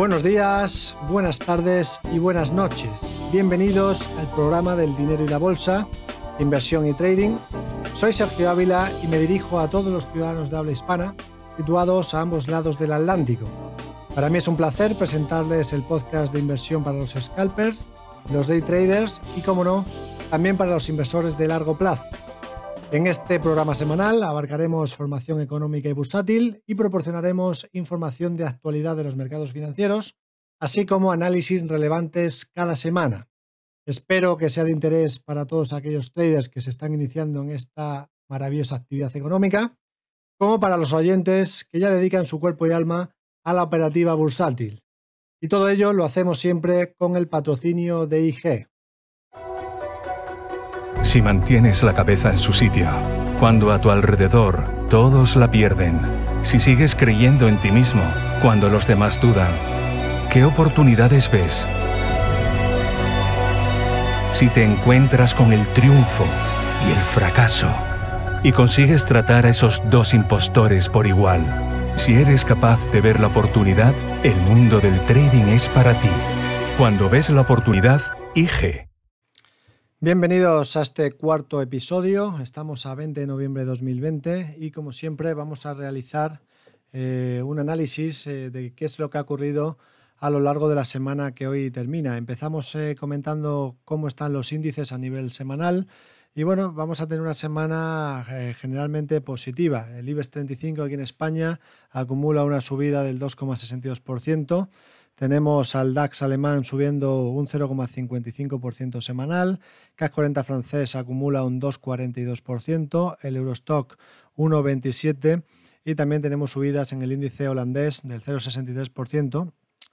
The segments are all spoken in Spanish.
Buenos días, buenas tardes y buenas noches. Bienvenidos al programa del dinero y la bolsa, inversión y trading. Soy Sergio Ávila y me dirijo a todos los ciudadanos de habla hispana situados a ambos lados del Atlántico. Para mí es un placer presentarles el podcast de inversión para los scalpers, los day traders y, como no, también para los inversores de largo plazo. En este programa semanal abarcaremos formación económica y bursátil y proporcionaremos información de actualidad de los mercados financieros, así como análisis relevantes cada semana. Espero que sea de interés para todos aquellos traders que se están iniciando en esta maravillosa actividad económica, como para los oyentes que ya dedican su cuerpo y alma a la operativa bursátil. Y todo ello lo hacemos siempre con el patrocinio de IG. Si mantienes la cabeza en su sitio, cuando a tu alrededor todos la pierden, si sigues creyendo en ti mismo cuando los demás dudan, ¿qué oportunidades ves? Si te encuentras con el triunfo y el fracaso, y consigues tratar a esos dos impostores por igual, si eres capaz de ver la oportunidad, el mundo del trading es para ti. Cuando ves la oportunidad, IG. Bienvenidos a este cuarto episodio. Estamos a 20 de noviembre de 2020 y como siempre vamos a realizar eh, un análisis eh, de qué es lo que ha ocurrido a lo largo de la semana que hoy termina. Empezamos eh, comentando cómo están los índices a nivel semanal y bueno, vamos a tener una semana generalmente positiva. El IBEX 35 aquí en España acumula una subida del 2,62%. Tenemos al DAX alemán subiendo un 0,55% semanal, CAC 40 francés acumula un 2,42%, el Eurostock 1,27% y también tenemos subidas en el índice holandés del 0,63%,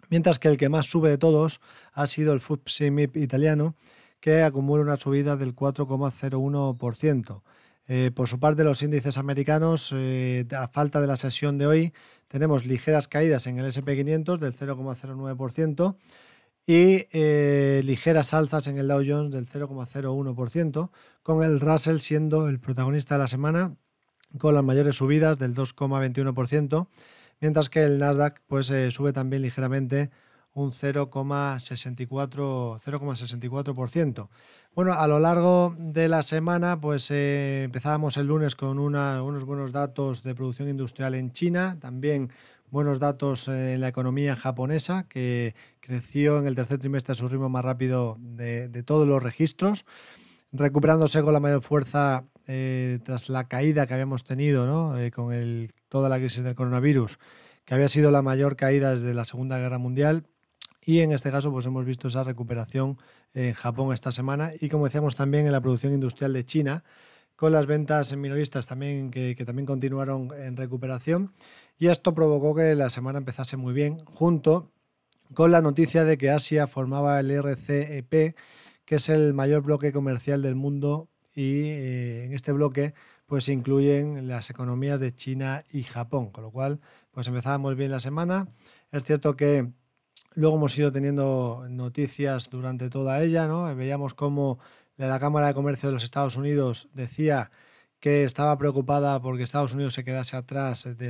mientras que el que más sube de todos ha sido el FTSE MIP italiano, que acumula una subida del 4,01%. Eh, por su parte, los índices americanos, eh, a falta de la sesión de hoy, tenemos ligeras caídas en el SP500 del 0,09% y eh, ligeras alzas en el Dow Jones del 0,01%, con el Russell siendo el protagonista de la semana con las mayores subidas del 2,21%, mientras que el Nasdaq pues, sube también ligeramente un 0,64%. Bueno, a lo largo de la semana, pues eh, empezábamos el lunes con unos buenos datos de producción industrial en China, también buenos datos en la economía japonesa, que creció en el tercer trimestre a su ritmo más rápido de, todos los registros, recuperándose con la mayor fuerza eh, tras la caída que habíamos tenido eh, con toda la crisis del coronavirus, que había sido la mayor caída desde la Segunda Guerra Mundial y en este caso pues hemos visto esa recuperación en Japón esta semana y como decíamos también en la producción industrial de China con las ventas en minoristas también que, también continuaron en recuperación y esto provocó que la semana empezase muy bien junto con la noticia de que Asia formaba el RCEP que es el mayor bloque comercial del mundo y eh, en este bloque pues se incluyen las economías de China y Japón, con lo cual pues empezábamos bien la semana. Es cierto que Luego hemos ido teniendo noticias durante toda ella, ¿no? Veíamos cómo la Cámara de Comercio de los Estados Unidos decía que estaba preocupada porque Estados Unidos se quedase atrás de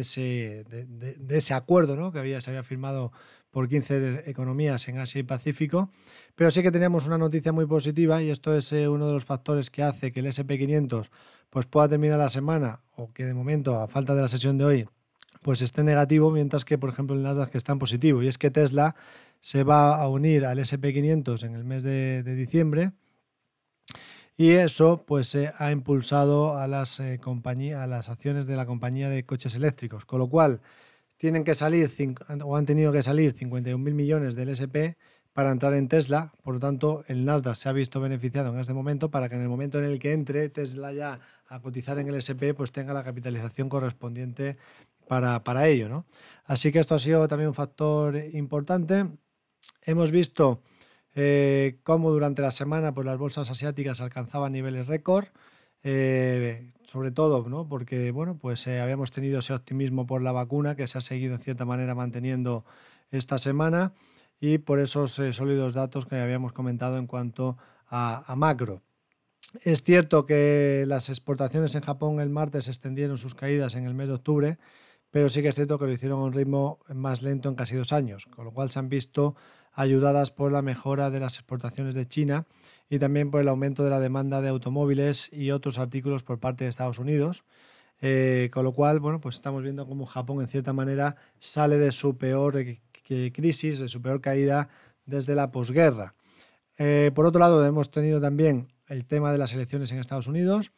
ese, acuerdo ¿no? que había, se había firmado por 15 economías en Asia y Pacífico. Pero sí que teníamos una noticia muy positiva y esto es eh, uno de los factores que hace que el SP500 pues, pueda terminar la semana o que de momento, a falta de la sesión de hoy, pues esté negativo, mientras que, por ejemplo, el Nasdaq está en positivo. Y es que Tesla se va a unir al SP500 en el mes de, diciembre. Y eso pues ha impulsado a las, eh, a las acciones de la compañía de coches eléctricos, con lo cual tienen que salir o han tenido que salir 51.000 millones del SP para entrar en Tesla, por lo tanto el Nasdaq se ha visto beneficiado en este momento para que en el momento en el que entre Tesla ya a cotizar en el SP pues tenga la capitalización correspondiente para, ello. ¿no? Así que esto ha sido también un factor importante. Hemos visto eh, cómo durante la semana pues, las bolsas asiáticas alcanzaban niveles récord. Eh, sobre todo ¿no? porque bueno, pues, eh, habíamos tenido ese optimismo por la vacuna que se ha seguido en cierta manera manteniendo esta semana y por esos sólidos datos que habíamos comentado en cuanto a macro. Es cierto que las exportaciones en Japón el martes extendieron sus caídas en el mes de octubre, pero sí que es cierto que lo hicieron a un ritmo más lento en casi dos años, con lo cual se han visto ayudadas por la mejora de las exportaciones de China y también por el aumento de la demanda de automóviles y otros artículos por parte de Estados Unidos. Eh, con lo cual, bueno, pues estamos viendo cómo Japón en cierta manera sale de su peor eh, crisis, de su peor caída desde la posguerra. Eh, por otro lado, hemos tenido también el tema de las elecciones en Estados Unidos.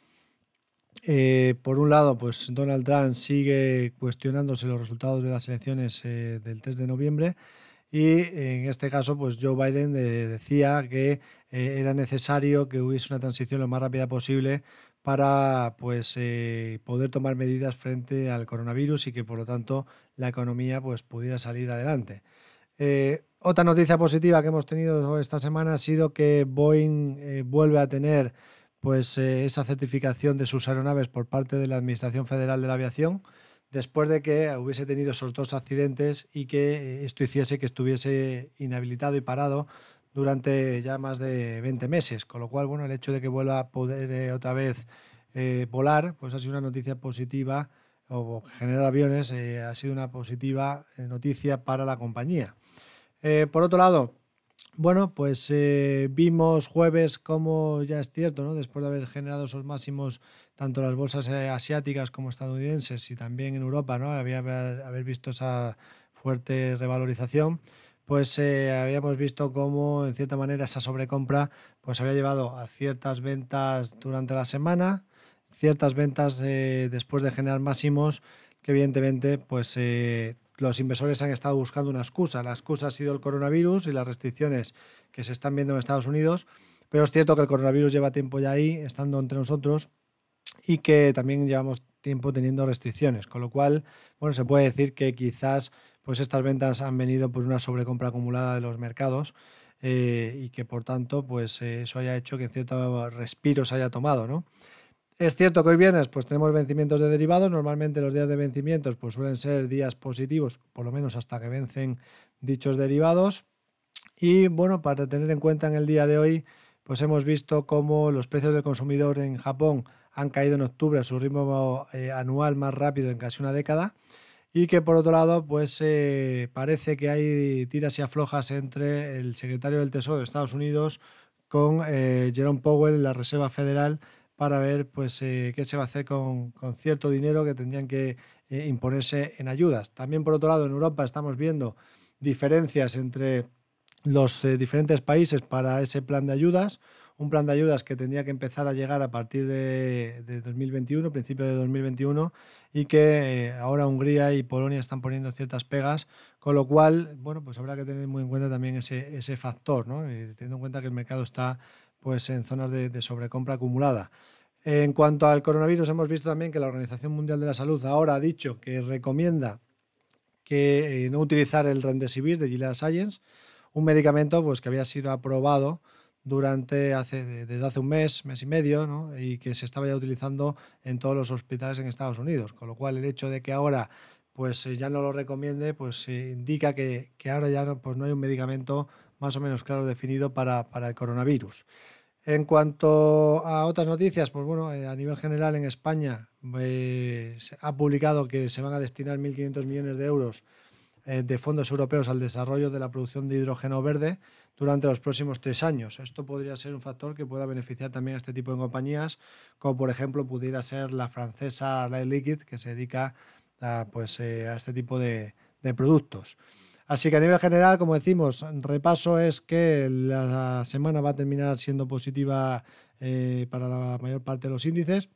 Por un lado, pues Donald Trump sigue cuestionándose los resultados de las elecciones del 3 de noviembre y en este caso, pues Joe Biden decía que era necesario que hubiese una transición lo más rápida posible para pues, eh, poder tomar medidas frente al coronavirus y que por lo tanto la economía pues, pudiera salir adelante. Eh, otra noticia positiva que hemos tenido esta semana ha sido que Boeing eh, vuelve a tener pues, esa certificación de sus aeronaves por parte de la Administración Federal de la Aviación después de que hubiese tenido esos dos accidentes y que esto hiciese que estuviese inhabilitado y parado durante ya más de 20 meses, con lo cual, bueno, el hecho de que vuelva a poder eh, otra vez eh, volar, pues ha sido una noticia positiva, o generar aviones, eh, ha sido una positiva noticia para la compañía. por otro lado, bueno, pues vimos jueves como ya es cierto, ¿no? después de haber generado esos máximos tanto las bolsas asiáticas como estadounidenses y también en Europa, ¿no? había haber visto esa fuerte revalorización pues eh, habíamos visto cómo en cierta manera esa sobrecompra pues había llevado a ciertas ventas durante la semana, ciertas ventas eh, después de generar máximos que evidentemente pues eh, los inversores han estado buscando una excusa. La excusa ha sido el coronavirus y las restricciones que se están viendo en Estados Unidos, pero es cierto que el coronavirus lleva tiempo ya ahí, estando entre nosotros y que también llevamos tiempo teniendo restricciones, con lo cual, bueno, se puede decir que quizás pues estas ventas han venido por una sobrecompra acumulada de los mercados eh, y que por tanto pues eh, eso haya hecho que en cierto respiro se haya tomado, ¿no? Es cierto que hoy viernes pues tenemos vencimientos de derivados, normalmente los días de vencimientos pues suelen ser días positivos, por lo menos hasta que vencen dichos derivados. Y bueno, para tener en cuenta en el día de hoy pues hemos visto cómo los precios del consumidor en Japón han caído en octubre a su ritmo eh, anual más rápido en casi una década. Y que por otro lado pues eh, parece que hay tiras y aflojas entre el secretario del Tesoro de Estados Unidos con eh, Jerome Powell, la Reserva Federal, para ver pues eh, qué se va a hacer con, con cierto dinero que tendrían que imponerse en ayudas. También por otro lado en Europa estamos viendo diferencias entre los diferentes países para ese plan de ayudas un plan de ayudas que tendría que empezar a llegar a partir de, 2021, principio de 2021, y que eh, ahora Hungría y Polonia están poniendo ciertas pegas, con lo cual, bueno, pues habrá que tener muy en cuenta también ese, ese factor, teniendo en cuenta que el mercado está pues en zonas de, sobrecompra acumulada. En cuanto al coronavirus, hemos visto también que la Organización Mundial de la Salud ahora ha dicho que recomienda que eh, no utilizar el Remdesivir de Gilead Science, un medicamento pues, que había sido aprobado durante hace, desde hace un mes, mes y medio, y que se estaba ya utilizando en todos los hospitales en Estados Unidos. Con lo cual el hecho de que ahora pues eh, ya no lo recomiende, pues eh, indica que, ahora ya no, pues no hay un medicamento más o menos claro definido para, el coronavirus. En cuanto a otras noticias, pues bueno, eh, a nivel general en España se ha publicado que se van a destinar 1.500 millones de euros de fondos europeos al desarrollo de la producción de hidrógeno verde durante los próximos tres años. Esto podría ser un factor que pueda beneficiar también a este tipo de compañías, como por ejemplo pudiera ser la francesa Light Liquid, que se dedica a, pues, eh, a este tipo de, productos. Así que a nivel general, como decimos, repaso es que la semana va a terminar siendo positiva eh, para la mayor parte de los índices.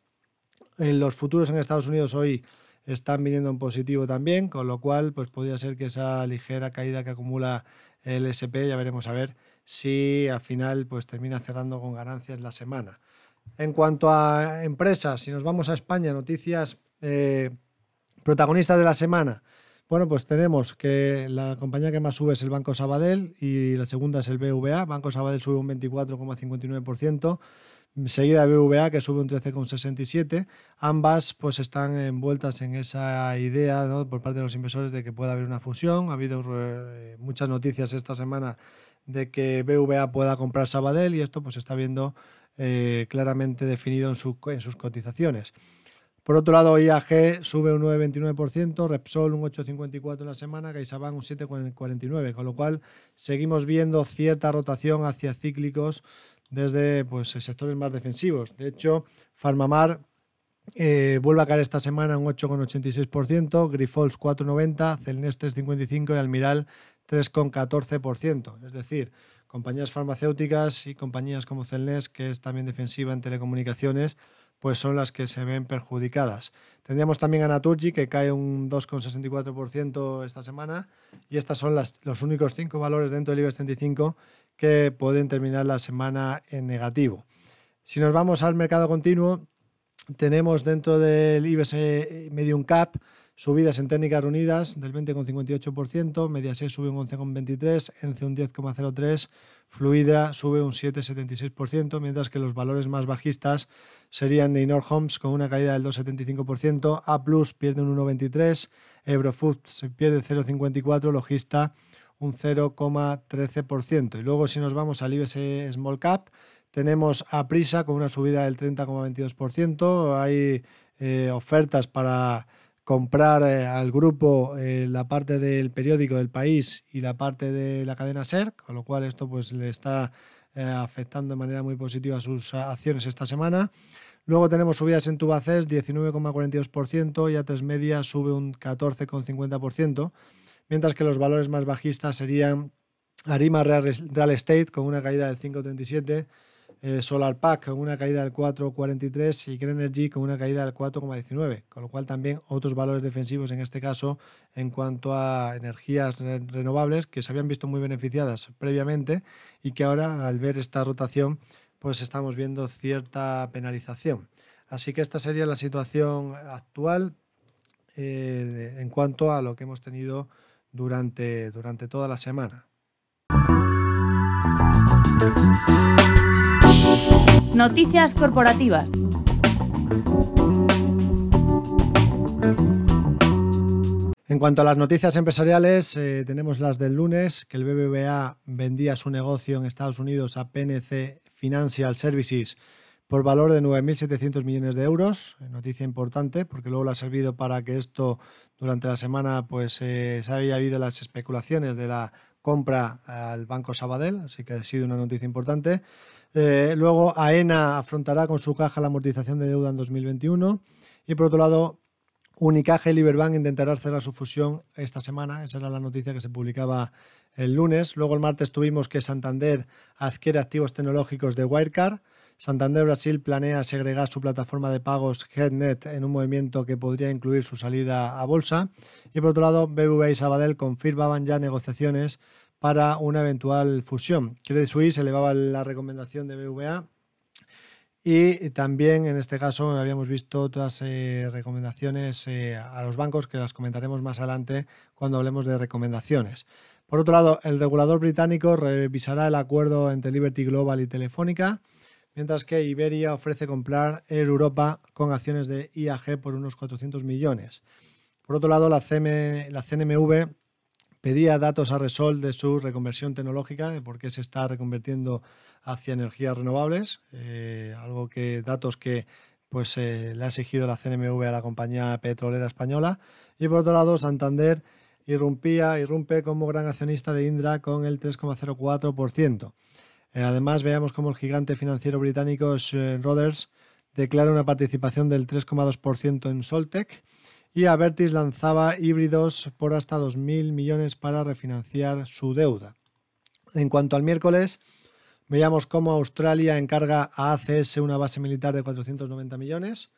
En los futuros en Estados Unidos hoy están viniendo en positivo también, con lo cual pues podría ser que esa ligera caída que acumula el SP, ya veremos a ver si al final pues termina cerrando con ganancias la semana. En cuanto a empresas, si nos vamos a España, noticias eh, protagonistas de la semana. Bueno, pues tenemos que la compañía que más sube es el Banco Sabadell y la segunda es el BVA. Banco Sabadell sube un 24,59% seguida BVA que sube un 13,67. Ambas pues están envueltas en esa idea por parte de los inversores de que pueda haber una fusión. Ha habido eh, muchas noticias esta semana de que BVA pueda comprar Sabadell y esto pues está viendo eh, claramente definido en, en sus cotizaciones. Por otro lado, IAG sube un 9,29%, Repsol un 8,54% en la semana, CaixaBank un 7,49%, con lo cual seguimos viendo cierta rotación hacia cíclicos desde pues, sectores más defensivos. De hecho, Farmamar eh, vuelve a caer esta semana un 8,86%, Grifols 4,90%, Celnes 3,55% y Almiral 3,14%. Es decir, compañías farmacéuticas y compañías como Celnes, que es también defensiva en telecomunicaciones, pues son las que se ven perjudicadas. Tendríamos también a Naturgy, que cae un 2,64% esta semana, y estas son los únicos cinco valores dentro del IBEX 35 que pueden terminar la semana en negativo. Si nos vamos al mercado continuo, tenemos dentro del IBEX Medium Cap subidas en técnicas reunidas del 20,58%, Mediaset sube un 11,23%, ENCE un 10,03%, Fluidra sube un 7,76%, mientras que los valores más bajistas serían Neynor Homes con una caída del 2,75%, A Plus pierde un 1,23%, Eurofoods pierde 0,54%, Logista un 0,13%. Y luego si nos vamos al IBS Small Cap, tenemos a Prisa con una subida del 30,22%, hay eh, ofertas para comprar eh, al grupo eh, la parte del periódico del país y la parte de la cadena SER, con lo cual esto pues le está eh, afectando de manera muy positiva sus acciones esta semana. Luego tenemos subidas en Tubacés, 19,42% y a 3 Media sube un 14,50%, mientras que los valores más bajistas serían Arima Real Estate con una caída del 5,37%, eh, Solar Pack con una caída del 4,43 y Greenergy con una caída del 4,19, con lo cual también otros valores defensivos en este caso en cuanto a energías renovables que se habían visto muy beneficiadas previamente y que ahora al ver esta rotación pues estamos viendo cierta penalización. Así que esta sería la situación actual eh, en cuanto a lo que hemos tenido durante, durante toda la semana. Noticias corporativas. En cuanto a las noticias empresariales, eh, tenemos las del lunes, que el BBVA vendía su negocio en Estados Unidos a PNC Financial Services por valor de 9.700 millones de euros. Noticia importante, porque luego le ha servido para que esto durante la semana pues eh, se haya habido las especulaciones de la compra al Banco Sabadell, así que ha sido una noticia importante. Eh, luego, AENA afrontará con su caja la amortización de deuda en 2021. Y por otro lado, Unicaja y Liberbank intentarán cerrar su fusión esta semana. Esa era la noticia que se publicaba el lunes. Luego el martes tuvimos que Santander adquiere activos tecnológicos de Wirecard. Santander Brasil planea segregar su plataforma de pagos HeadNet en un movimiento que podría incluir su salida a bolsa. Y por otro lado, BBVA y Sabadell confirmaban ya negociaciones para una eventual fusión. Credit Suisse elevaba la recomendación de BBVA y también en este caso habíamos visto otras eh, recomendaciones eh, a los bancos que las comentaremos más adelante cuando hablemos de recomendaciones. Por otro lado, el regulador británico revisará el acuerdo entre Liberty Global y Telefónica mientras que Iberia ofrece comprar Air Europa con acciones de IAG por unos 400 millones. Por otro lado, la, la CNMV pedía datos a Resol de su reconversión tecnológica, de por qué se está reconvirtiendo hacia energías renovables, eh, algo que datos que pues eh, le ha exigido la CNMV a la compañía petrolera española. Y por otro lado, Santander irrumpía, irrumpe como gran accionista de Indra con el 3,04%. Eh, además, veamos cómo el gigante financiero británico Roders declara una participación del 3,2% en Soltec y Avertis lanzaba híbridos por hasta 2.000 millones para refinanciar su deuda. En cuanto al miércoles, veíamos cómo Australia encarga a ACS una base militar de 490 millones.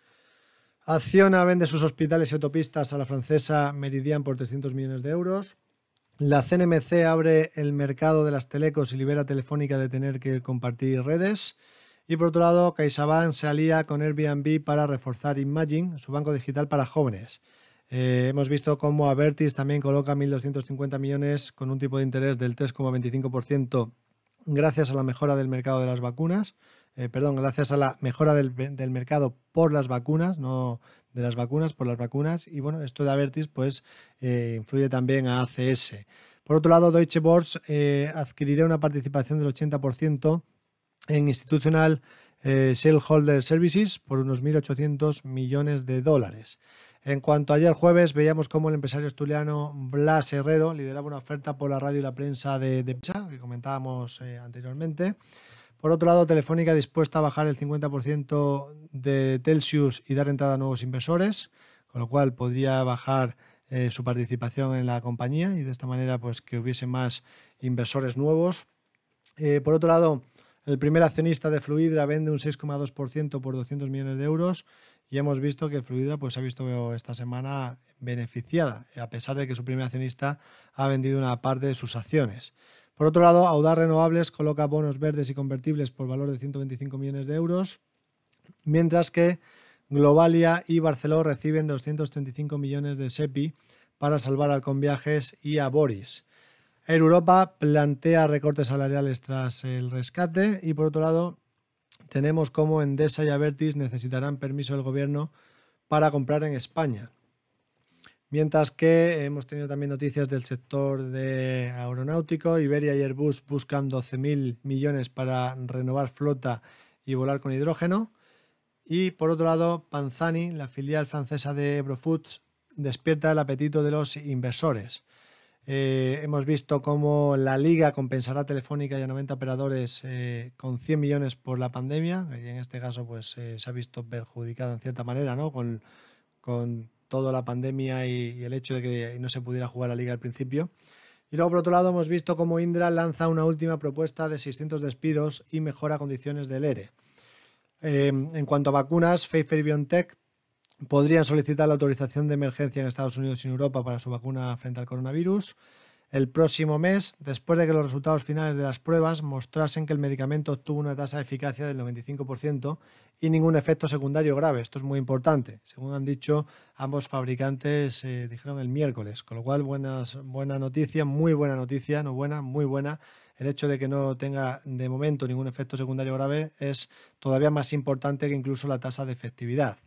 Acciona vende sus hospitales y autopistas a la francesa Meridian por 300 millones de euros. La CNMC abre el mercado de las telecos y libera Telefónica de tener que compartir redes. Y por otro lado, CaixaBank se alía con Airbnb para reforzar Imagine, su banco digital para jóvenes. Eh, hemos visto cómo Avertis también coloca 1.250 millones con un tipo de interés del 3,25% gracias a la mejora del mercado de las vacunas. Eh, perdón, gracias a la mejora del, mercado por las vacunas, no de las vacunas, por las vacunas. Y bueno, esto de Avertis pues eh, influye también a ACS. Por otro lado, Deutsche Börse eh, adquirirá una participación del 80% en Institucional eh, Shareholder Services por unos 1.800 millones de dólares. En cuanto a ayer jueves, veíamos cómo el empresario asturiano Blas Herrero lideraba una oferta por la radio y la prensa de, de que comentábamos anteriormente. Por otro lado, Telefónica dispuesta a bajar el 50% de Telsius y dar entrada a nuevos inversores, con lo cual podría bajar eh, su participación en la compañía y de esta manera pues que hubiese más inversores nuevos. Eh, por otro lado, el primer accionista de Fluidra vende un 6,2% por 200 millones de euros y hemos visto que Fluidra pues, ha visto esta semana beneficiada, a pesar de que su primer accionista ha vendido una parte de sus acciones. Por otro lado, Audar Renovables coloca bonos verdes y convertibles por valor de 125 millones de euros, mientras que Globalia y Barceló reciben 235 millones de SEPI para salvar a Conviajes y a Boris. Air Europa plantea recortes salariales tras el rescate y por otro lado tenemos como Endesa y Avertis necesitarán permiso del gobierno para comprar en España. Mientras que hemos tenido también noticias del sector de aeronáutico, Iberia y Airbus buscan 12.000 millones para renovar flota y volar con hidrógeno. Y por otro lado, Panzani, la filial francesa de Eurofoods, despierta el apetito de los inversores. Eh, hemos visto cómo la liga compensará a Telefónica y a 90 operadores eh, con 100 millones por la pandemia, y en este caso pues, eh, se ha visto perjudicado en cierta manera ¿no? con, con toda la pandemia y, el hecho de que no se pudiera jugar la liga al principio. Y luego, por otro lado, hemos visto cómo Indra lanza una última propuesta de 600 despidos y mejora condiciones del ERE. en cuanto a vacunas, Pfizer y BioNTech podrían solicitar la autorización de emergencia en Estados Unidos y en Europa para su vacuna frente al coronavirus el próximo mes, después de que los resultados finales de las pruebas mostrasen que el medicamento obtuvo una tasa de eficacia del 95% y ningún efecto secundario grave. Esto es muy importante. Según han dicho ambos fabricantes, eh, dijeron el miércoles, con lo cual buenas, buena noticia, muy buena noticia, no buena, muy buena. El hecho de que no tenga de momento ningún efecto secundario grave es todavía más importante que incluso la tasa de efectividad.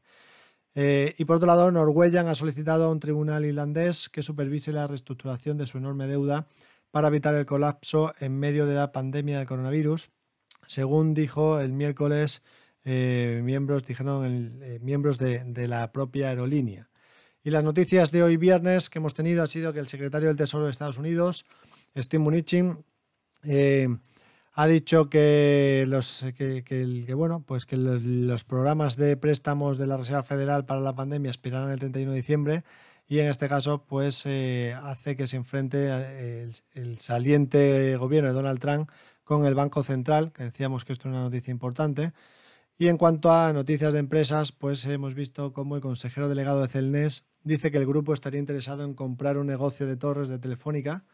Eh, y por otro lado, Norwegian ha solicitado a un tribunal irlandés que supervise la reestructuración de su enorme deuda para evitar el colapso en medio de la pandemia del coronavirus. Según dijo el miércoles, eh, miembros, dijeron eh, miembros de, la propia aerolínea. Y las noticias de hoy viernes que hemos tenido ha sido que el secretario del Tesoro de Estados Unidos, Steve Mnuchin, ha dicho que los que, bueno pues que los, programas de préstamos de la Reserva Federal para la pandemia expirarán el 31 de diciembre y en este caso pues eh, hace que se enfrente eh, el, saliente gobierno de Donald Trump con el Banco Central que decíamos que esto es una noticia importante. Y en cuanto a noticias de empresas pues hemos visto cómo el consejero delegado de Celnes dice que el grupo estaría interesado en comprar un negocio de torres de Telefónica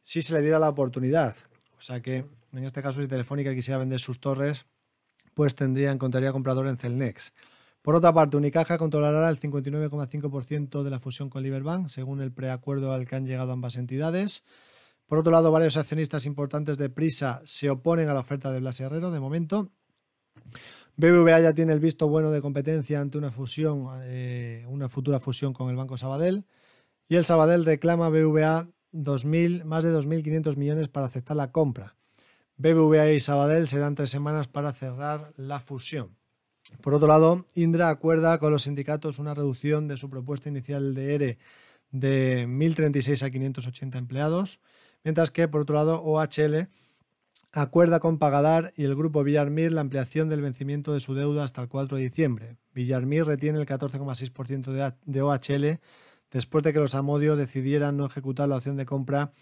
si se le diera la oportunidad o sea que en este caso, si Telefónica quisiera vender sus torres, pues tendría, encontraría comprador en Celnex. Por otra parte, Unicaja controlará el 59,5% de la fusión con Liberbank, según el preacuerdo al que han llegado ambas entidades. Por otro lado, varios accionistas importantes de Prisa se oponen a la oferta de Blas Herrero de momento. BBVA ya tiene el visto bueno de competencia ante una fusión, eh, una futura fusión con el Banco Sabadell. Y el Sabadell reclama a BBVA 2000, más de 2.500 millones para aceptar la compra. BBVA y Sabadell se dan tres semanas para cerrar la fusión. Por otro lado, Indra acuerda con los sindicatos una reducción de su propuesta inicial de ERE de 1.036 a 580 empleados, mientras que, por otro lado, OHL acuerda con Pagadar y el grupo Villarmir la ampliación del vencimiento de su deuda hasta el 4 de diciembre. Villarmir retiene el 14,6% de OHL después de que los Amodio decidieran no ejecutar la opción de compra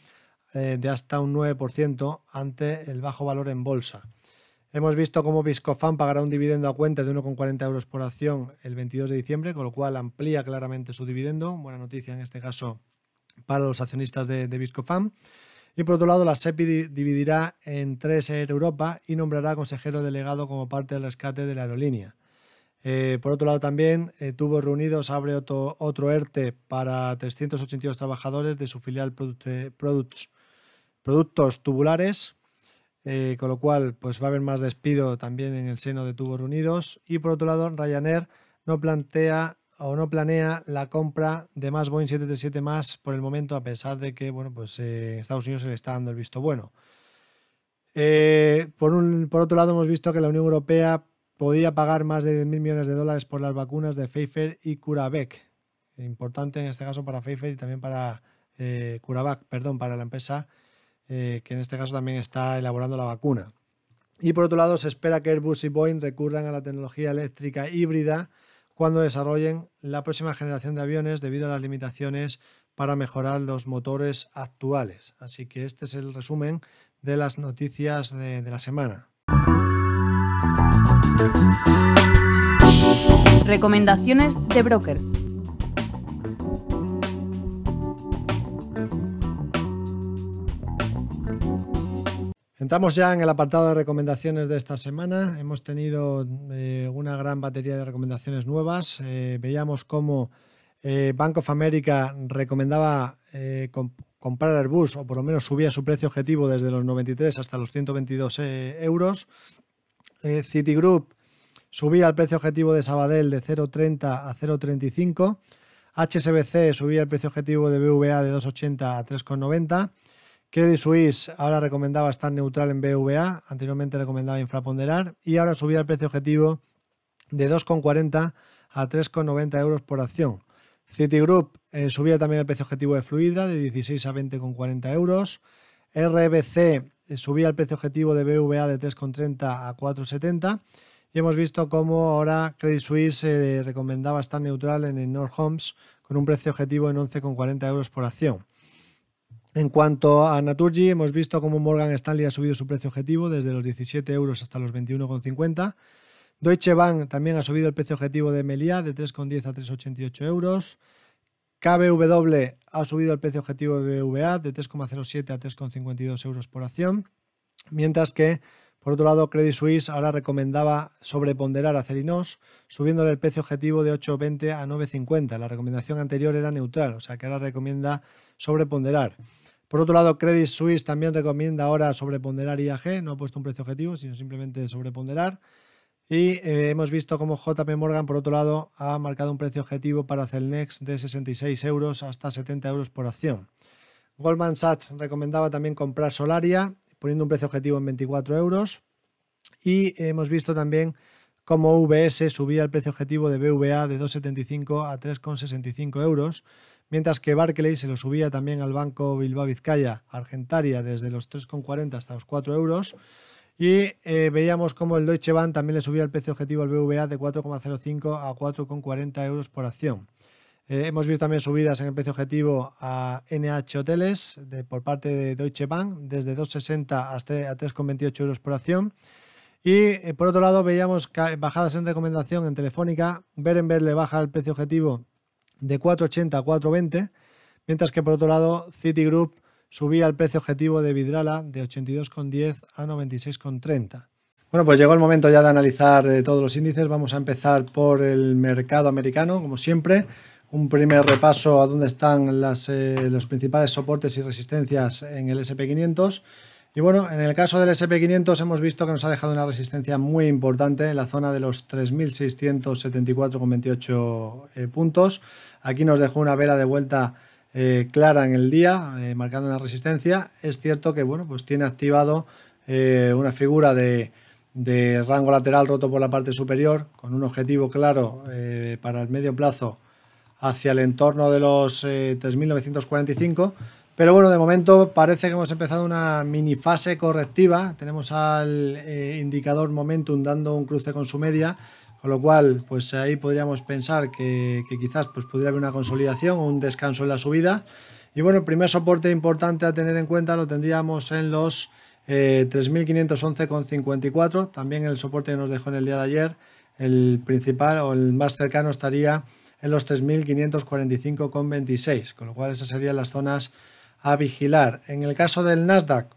eh, de hasta un 9% ante el bajo valor en bolsa. Hemos visto cómo Viscofan pagará un dividendo a cuenta de 1,40 euros por acción el 22 de diciembre, con lo cual amplía claramente su dividendo. Buena noticia en este caso para los accionistas de, de Viscofan. Y por otro lado, la SEPI dividirá en tres Europa y nombrará consejero delegado como parte del rescate de la aerolínea. Eh, por otro lado, también eh, tuvo reunidos, abre otro, otro, ERTE para 382 trabajadores de su filial Products productos tubulares, eh, con lo cual pues va a haber más despido también en el seno de Tubos Reunidos. Y por otro lado, Ryanair no plantea o no planea la compra de más Boeing 737 más por el momento, a pesar de que bueno, pues, eh, Estados Unidos se le está dando el visto bueno. Por, un, por otro lado, hemos visto que la Unión Europea podía pagar más de 10.000 millones de dólares por las vacunas de Pfizer y CuraVac. Importante en este caso para Pfizer y también para eh, perdón, para la empresa eh, que en este caso también está elaborando la vacuna. Y por otro lado, se espera que Airbus y Boeing recurran a la tecnología eléctrica híbrida cuando desarrollen la próxima generación de aviones debido a las limitaciones para mejorar los motores actuales. Así que este es el resumen de las noticias de la semana. Recomendaciones de brokers. Entramos ya en el apartado de recomendaciones de esta semana. Hemos tenido eh, una gran batería de recomendaciones nuevas. Eh, veíamos cómo eh, Bank of America recomendaba comprar Airbus o por lo menos subía su precio objetivo desde los 93 hasta los 122 euros. Citigroup subía el precio objetivo de Sabadell de 0,30 a 0,35. HSBC subía el precio objetivo de BVA de 2,80 a 3,90. Credit Suisse ahora recomendaba estar neutral en BVA, anteriormente recomendaba infraponderar y ahora subía el precio objetivo de 2,40 a 3,90 euros por acción. Citigroup eh, subía también el precio objetivo de Fluidra de 16 a 20,40 euros. RBC eh, subía el precio objetivo de BVA de 3,30 a 4,70 y hemos visto cómo ahora Credit Suisse eh, recomendaba estar neutral en el North Homes con un precio objetivo en 11,40 euros por acción. En cuanto a Naturgy, hemos visto cómo Morgan Stanley ha subido su precio objetivo desde los 17 euros hasta los 21,50. Deutsche Bank también ha subido el precio objetivo de Melia de 3,10 a 3,88 euros. KBW ha subido el precio objetivo de BVA de 3,07 a 3,52 euros por acción. Mientras que, por otro lado, Credit Suisse ahora recomendaba sobreponderar a Cerinos, subiéndole el precio objetivo de 8,20 a 9,50. La recomendación anterior era neutral, o sea que ahora recomienda sobreponderar. Por otro lado, Credit Suisse también recomienda ahora sobreponderar IAG, no ha puesto un precio objetivo, sino simplemente sobreponderar. Y eh, hemos visto cómo JP Morgan, por otro lado, ha marcado un precio objetivo para Celnex de 66 euros hasta 70 euros por acción. Goldman Sachs recomendaba también comprar Solaria, poniendo un precio objetivo en 24 euros. Y hemos visto también cómo VS subía el precio objetivo de BVA de 2,75 a 3,65 euros mientras que Barclays se lo subía también al Banco Bilbao Vizcaya Argentaria desde los 3,40 hasta los 4 euros. Y eh, veíamos como el Deutsche Bank también le subía el precio objetivo al BVA de 4,05 a 4,40 euros por acción. Eh, hemos visto también subidas en el precio objetivo a NH Hoteles por parte de Deutsche Bank desde 2,60 hasta a 3,28 euros por acción. Y eh, por otro lado veíamos bajadas en recomendación en Telefónica. Berenberg le baja el precio objetivo de 4,80 a 4,20, mientras que por otro lado Citigroup subía el precio objetivo de Vidrala de 82,10 a 96,30. Bueno, pues llegó el momento ya de analizar eh, todos los índices. Vamos a empezar por el mercado americano, como siempre. Un primer repaso a dónde están eh, los principales soportes y resistencias en el SP500. Y bueno, en el caso del SP500 hemos visto que nos ha dejado una resistencia muy importante en la zona de los 3.674,28 eh, puntos. Aquí nos dejó una vela de vuelta eh, clara en el día, eh, marcando una resistencia. Es cierto que bueno, pues tiene activado una figura de, de, rango lateral roto por la parte superior, con un objetivo claro para el medio plazo hacia el entorno de los 3.945 pero bueno, de momento parece que hemos empezado una mini fase correctiva. Tenemos al eh, indicador Momentum dando un cruce con su media, con lo cual, pues ahí podríamos pensar que, quizás pues, podría haber una consolidación o un descanso en la subida. Y bueno, el primer soporte importante a tener en cuenta lo tendríamos en los eh, 3.511,54. También el soporte que nos dejó en el día de ayer, el principal o el más cercano estaría en los 3.545,26. Con lo cual esas serían las zonas a vigilar. En el caso del Nasdaq,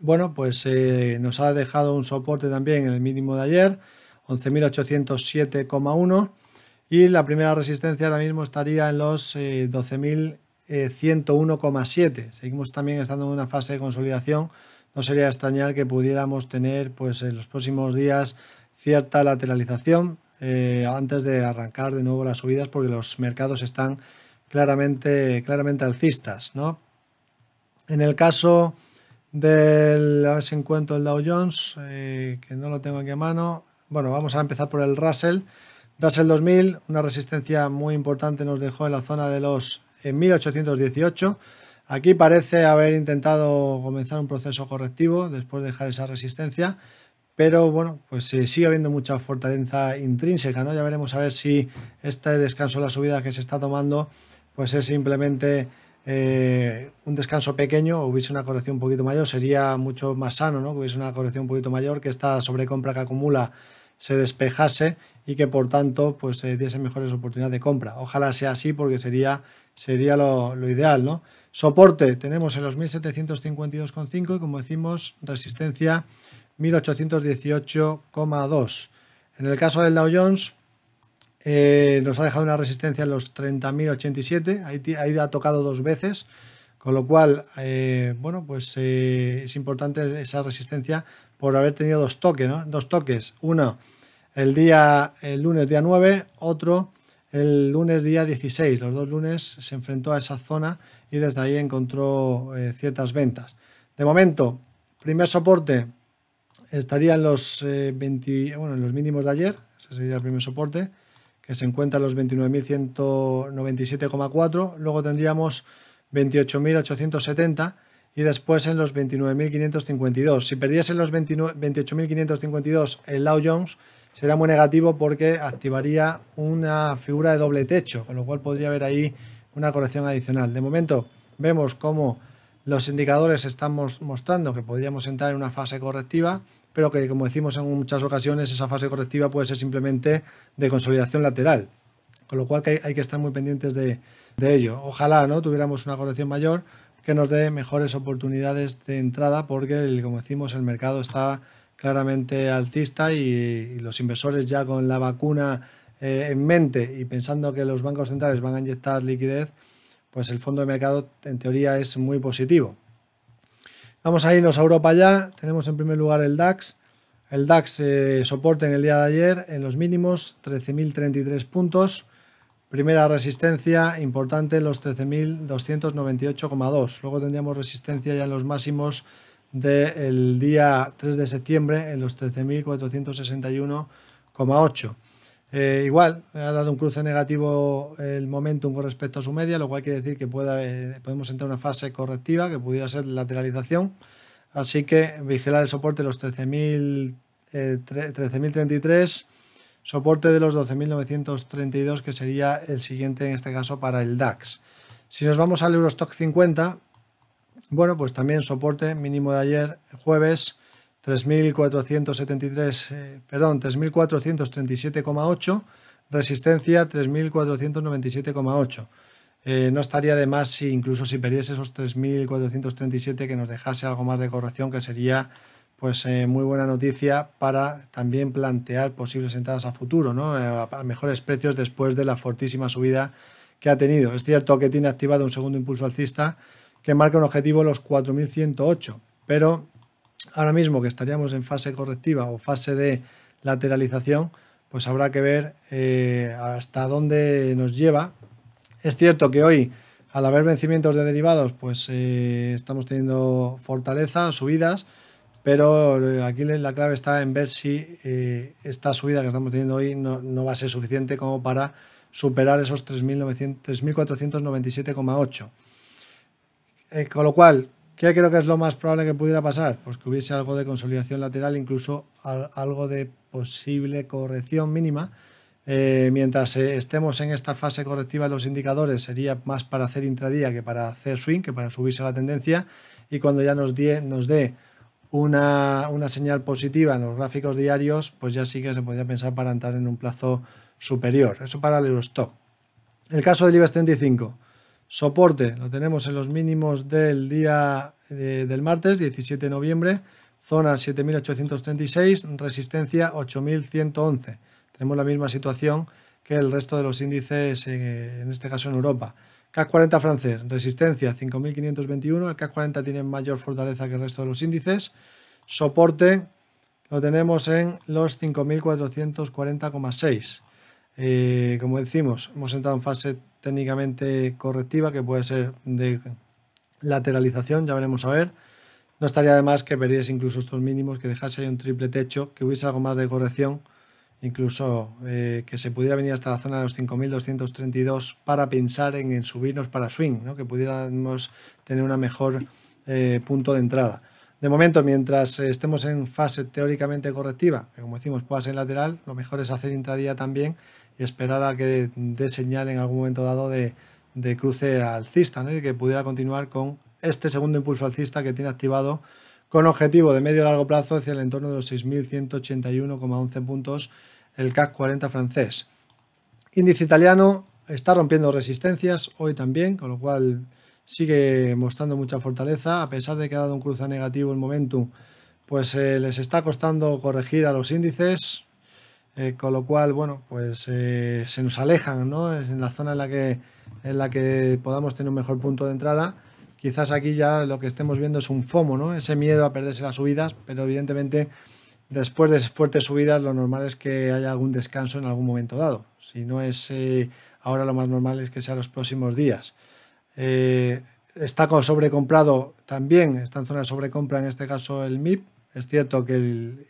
bueno, pues eh, nos ha dejado un soporte también en el mínimo de ayer, 11.807,1 y la primera resistencia ahora mismo estaría en los 12.101,7. Eh, Seguimos también estando en una fase de consolidación. No sería extrañar que pudiéramos tener pues en los próximos días cierta lateralización eh, antes de arrancar de nuevo las subidas porque los mercados están claramente, claramente alcistas, ¿no? En el caso del, a ver si encuentro el Dow Jones, eh, que no lo tengo aquí a mano, bueno, vamos a empezar por el Russell. Russell 2000, una resistencia muy importante nos dejó en la zona de los 1818. Aquí parece haber intentado comenzar un proceso correctivo después de dejar esa resistencia, pero bueno, pues sigue habiendo mucha fortaleza intrínseca, ¿no? Ya veremos a ver si este descanso de la subida que se está tomando, pues es simplemente eh, un descanso pequeño o hubiese una corrección un poquito mayor, sería mucho más sano, ¿no? Que hubiese una corrección un poquito mayor, que esta sobrecompra que acumula se despejase y que por tanto pues eh, diese mejores oportunidades de compra. Ojalá sea así porque sería, sería lo, lo ideal, ¿no? Soporte tenemos en los 1752,5 y como decimos resistencia 1818,2. En el caso del Dow Jones eh, nos ha dejado una resistencia en los 30.087, ahí, ha tocado dos veces, con lo cual, eh, bueno, pues eh, es importante esa resistencia por haber tenido dos toques, ¿no? Dos toques, uno el día, el lunes día 9, otro el lunes día 16. Los dos lunes se enfrentó a esa zona y desde ahí encontró ciertas ventas. De momento, primer soporte estaría en los, 20, bueno, en los mínimos de ayer, ese sería el primer soporte que se encuentra en los 29.197,4, luego tendríamos 28.870 y después en los 29.552. Si perdiese los 28.552 el Dow Jones, sería muy negativo porque activaría una figura de doble techo, con lo cual podría haber ahí una corrección adicional. De momento vemos cómo los indicadores estamos mostrando que podríamos entrar en una fase correctiva pero que como decimos en muchas ocasiones esa fase correctiva puede ser simplemente de consolidación lateral, con lo cual hay, que estar muy pendientes de, ello. Ojalá no tuviéramos una corrección mayor que nos dé mejores oportunidades de entrada porque como decimos el mercado está claramente alcista y, los inversores ya con la vacuna eh, en mente y pensando que los bancos centrales van a inyectar liquidez, pues el fondo de mercado en teoría es muy positivo. Vamos a irnos a Europa ya. Tenemos en primer lugar el DAX. El DAX eh, soporte en el día de ayer en los mínimos 13.033 puntos. Primera resistencia importante en los 13.298,2. Luego tendríamos resistencia ya en los máximos del día 3 de septiembre en los 13.461,8. Eh, igual, ha dado un cruce negativo el momentum con respecto a su media, lo cual quiere decir que pueda, eh, podemos entrar en una fase correctiva que pudiera ser lateralización. Así que vigilar el soporte de los 13.033, eh, soporte de los 12.932, que sería el siguiente en este caso para el DAX. Si nos vamos al Eurostock 50, bueno, pues también soporte mínimo de ayer, jueves, 3.473, eh, perdón, 3.437,8, resistencia 3.497,8. Eh, no estaría de más si incluso si perdiese esos 3.437 que nos dejase algo más de corrección, que sería pues eh, muy buena noticia para también plantear posibles entradas a futuro, ¿no? a mejores precios después de la fortísima subida que ha tenido. Es cierto que tiene activado un segundo impulso alcista que marca un objetivo los 4.108, pero ahora mismo que estaríamos en fase correctiva o fase de lateralización, pues habrá que ver eh, hasta dónde nos lleva. Es cierto que hoy, al haber vencimientos de derivados, pues eh, estamos teniendo fortaleza, subidas, pero eh, aquí la clave está en ver si esta subida que estamos teniendo hoy no, no va a ser suficiente como para superar esos 3.497,8. con lo cual, ¿Qué creo que es lo más probable que pudiera pasar? Pues que hubiese algo de consolidación lateral, incluso algo de posible corrección mínima. Eh, mientras eh, estemos en esta fase correctiva de los indicadores, sería más para hacer intradía que para hacer swing, que para subirse la tendencia. Y cuando ya nos, dé una, señal positiva en los gráficos diarios, pues ya sí que se podría pensar para entrar en un plazo superior. Eso para el Eurostock. El caso del IBEX 35. Soporte lo tenemos en los mínimos del día eh, del martes, 17 de noviembre, zona 7836, resistencia 8111. Tenemos la misma situación que el resto de los índices, eh, en este caso en Europa. CAC 40 francés, resistencia 5521, el CAC 40 tiene mayor fortaleza que el resto de los índices. Soporte lo tenemos en los 5440,6. Eh, como decimos, hemos entrado en fase técnicamente correctiva que puede ser de lateralización, ya veremos a ver. No estaría de más que perdiese incluso estos mínimos, que dejase ahí un triple techo, que hubiese algo más de corrección incluso eh, que se pudiera venir hasta la zona de los 5.232 para pensar en, subirnos para swing, ¿no? que pudiéramos tener una mejor eh, punto de entrada. De momento, mientras estemos en fase teóricamente correctiva, que como decimos pueda ser lateral, lo mejor es hacer intradía también y esperar a que dé señal en algún momento dado de, cruce alcista ¿no? y que pudiera continuar con este segundo impulso alcista que tiene activado con objetivo de medio a largo plazo hacia el entorno de los 6.181,11 puntos el CAC 40 francés. Índice italiano está rompiendo resistencias hoy también, con lo cual sigue mostrando mucha fortaleza, a pesar de que ha dado un cruce negativo el momentum, pues eh, les está costando corregir a los índices, eh, con lo cual, bueno, pues eh, se nos alejan, ¿no? Es en la zona en la que en la que podamos tener un mejor punto de entrada. Quizás aquí ya lo que estemos viendo es un FOMO, ¿no? Ese miedo a perderse las subidas, pero evidentemente después de fuertes subidas lo normal es que haya algún descanso en algún momento dado. Si no es ahora lo más normal es que sea los próximos días. Eh, está sobrecomprado también, está en zona de sobrecompra en este caso el MIP. Es cierto que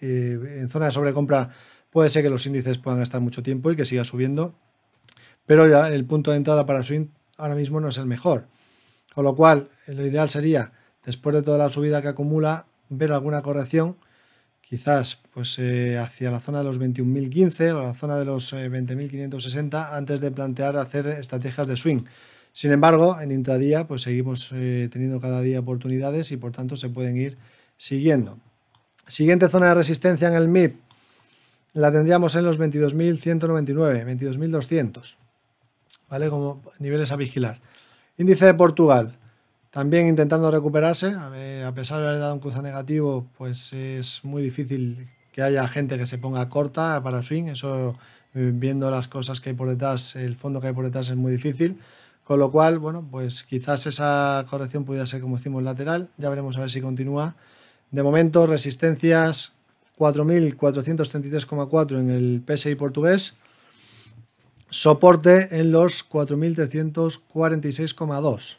eh, en zona de sobrecompra puede ser que los índices puedan estar mucho tiempo y que siga subiendo, pero ya el punto de entrada para swing ahora mismo no es el mejor. Con lo cual, lo ideal sería, después de toda la subida que acumula, ver alguna corrección, quizás pues eh, hacia la zona de los 21.015 o la zona de los 20.560 antes de plantear hacer estrategias de swing. Sin embargo, en intradía pues seguimos eh, teniendo cada día oportunidades y por tanto se pueden ir siguiendo. Siguiente zona de resistencia en el MIP la tendríamos en los 22.199, 22.200, ¿vale? Como niveles a vigilar. Índice de Portugal, también intentando recuperarse, a pesar de haber dado un cruce negativo, pues es muy difícil que haya gente que se ponga corta para swing, eso viendo las cosas que hay por detrás, el fondo que hay por detrás es muy difícil. Con lo cual, bueno, pues quizás esa corrección pudiera ser, como decimos, lateral. Ya veremos a ver si continúa. De momento, resistencias 4.433,4 en el PSI portugués. Soporte en los 4.346,2.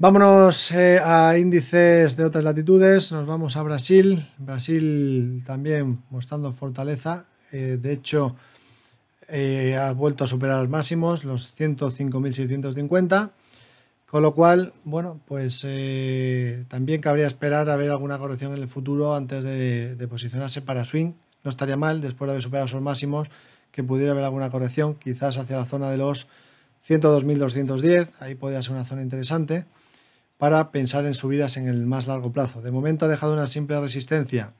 Vámonos eh, a índices de otras latitudes. Nos vamos a Brasil. Brasil también mostrando fortaleza. Eh, de hecho, eh, ha vuelto a superar máximos, los 105.650, con lo cual, bueno, pues eh, también cabría esperar a ver alguna corrección en el futuro antes de, posicionarse para swing. No estaría mal, después de haber superado esos máximos, que pudiera haber alguna corrección, quizás hacia la zona de los 102.210, ahí podría ser una zona interesante para pensar en subidas en el más largo plazo. De momento ha dejado una simple resistencia.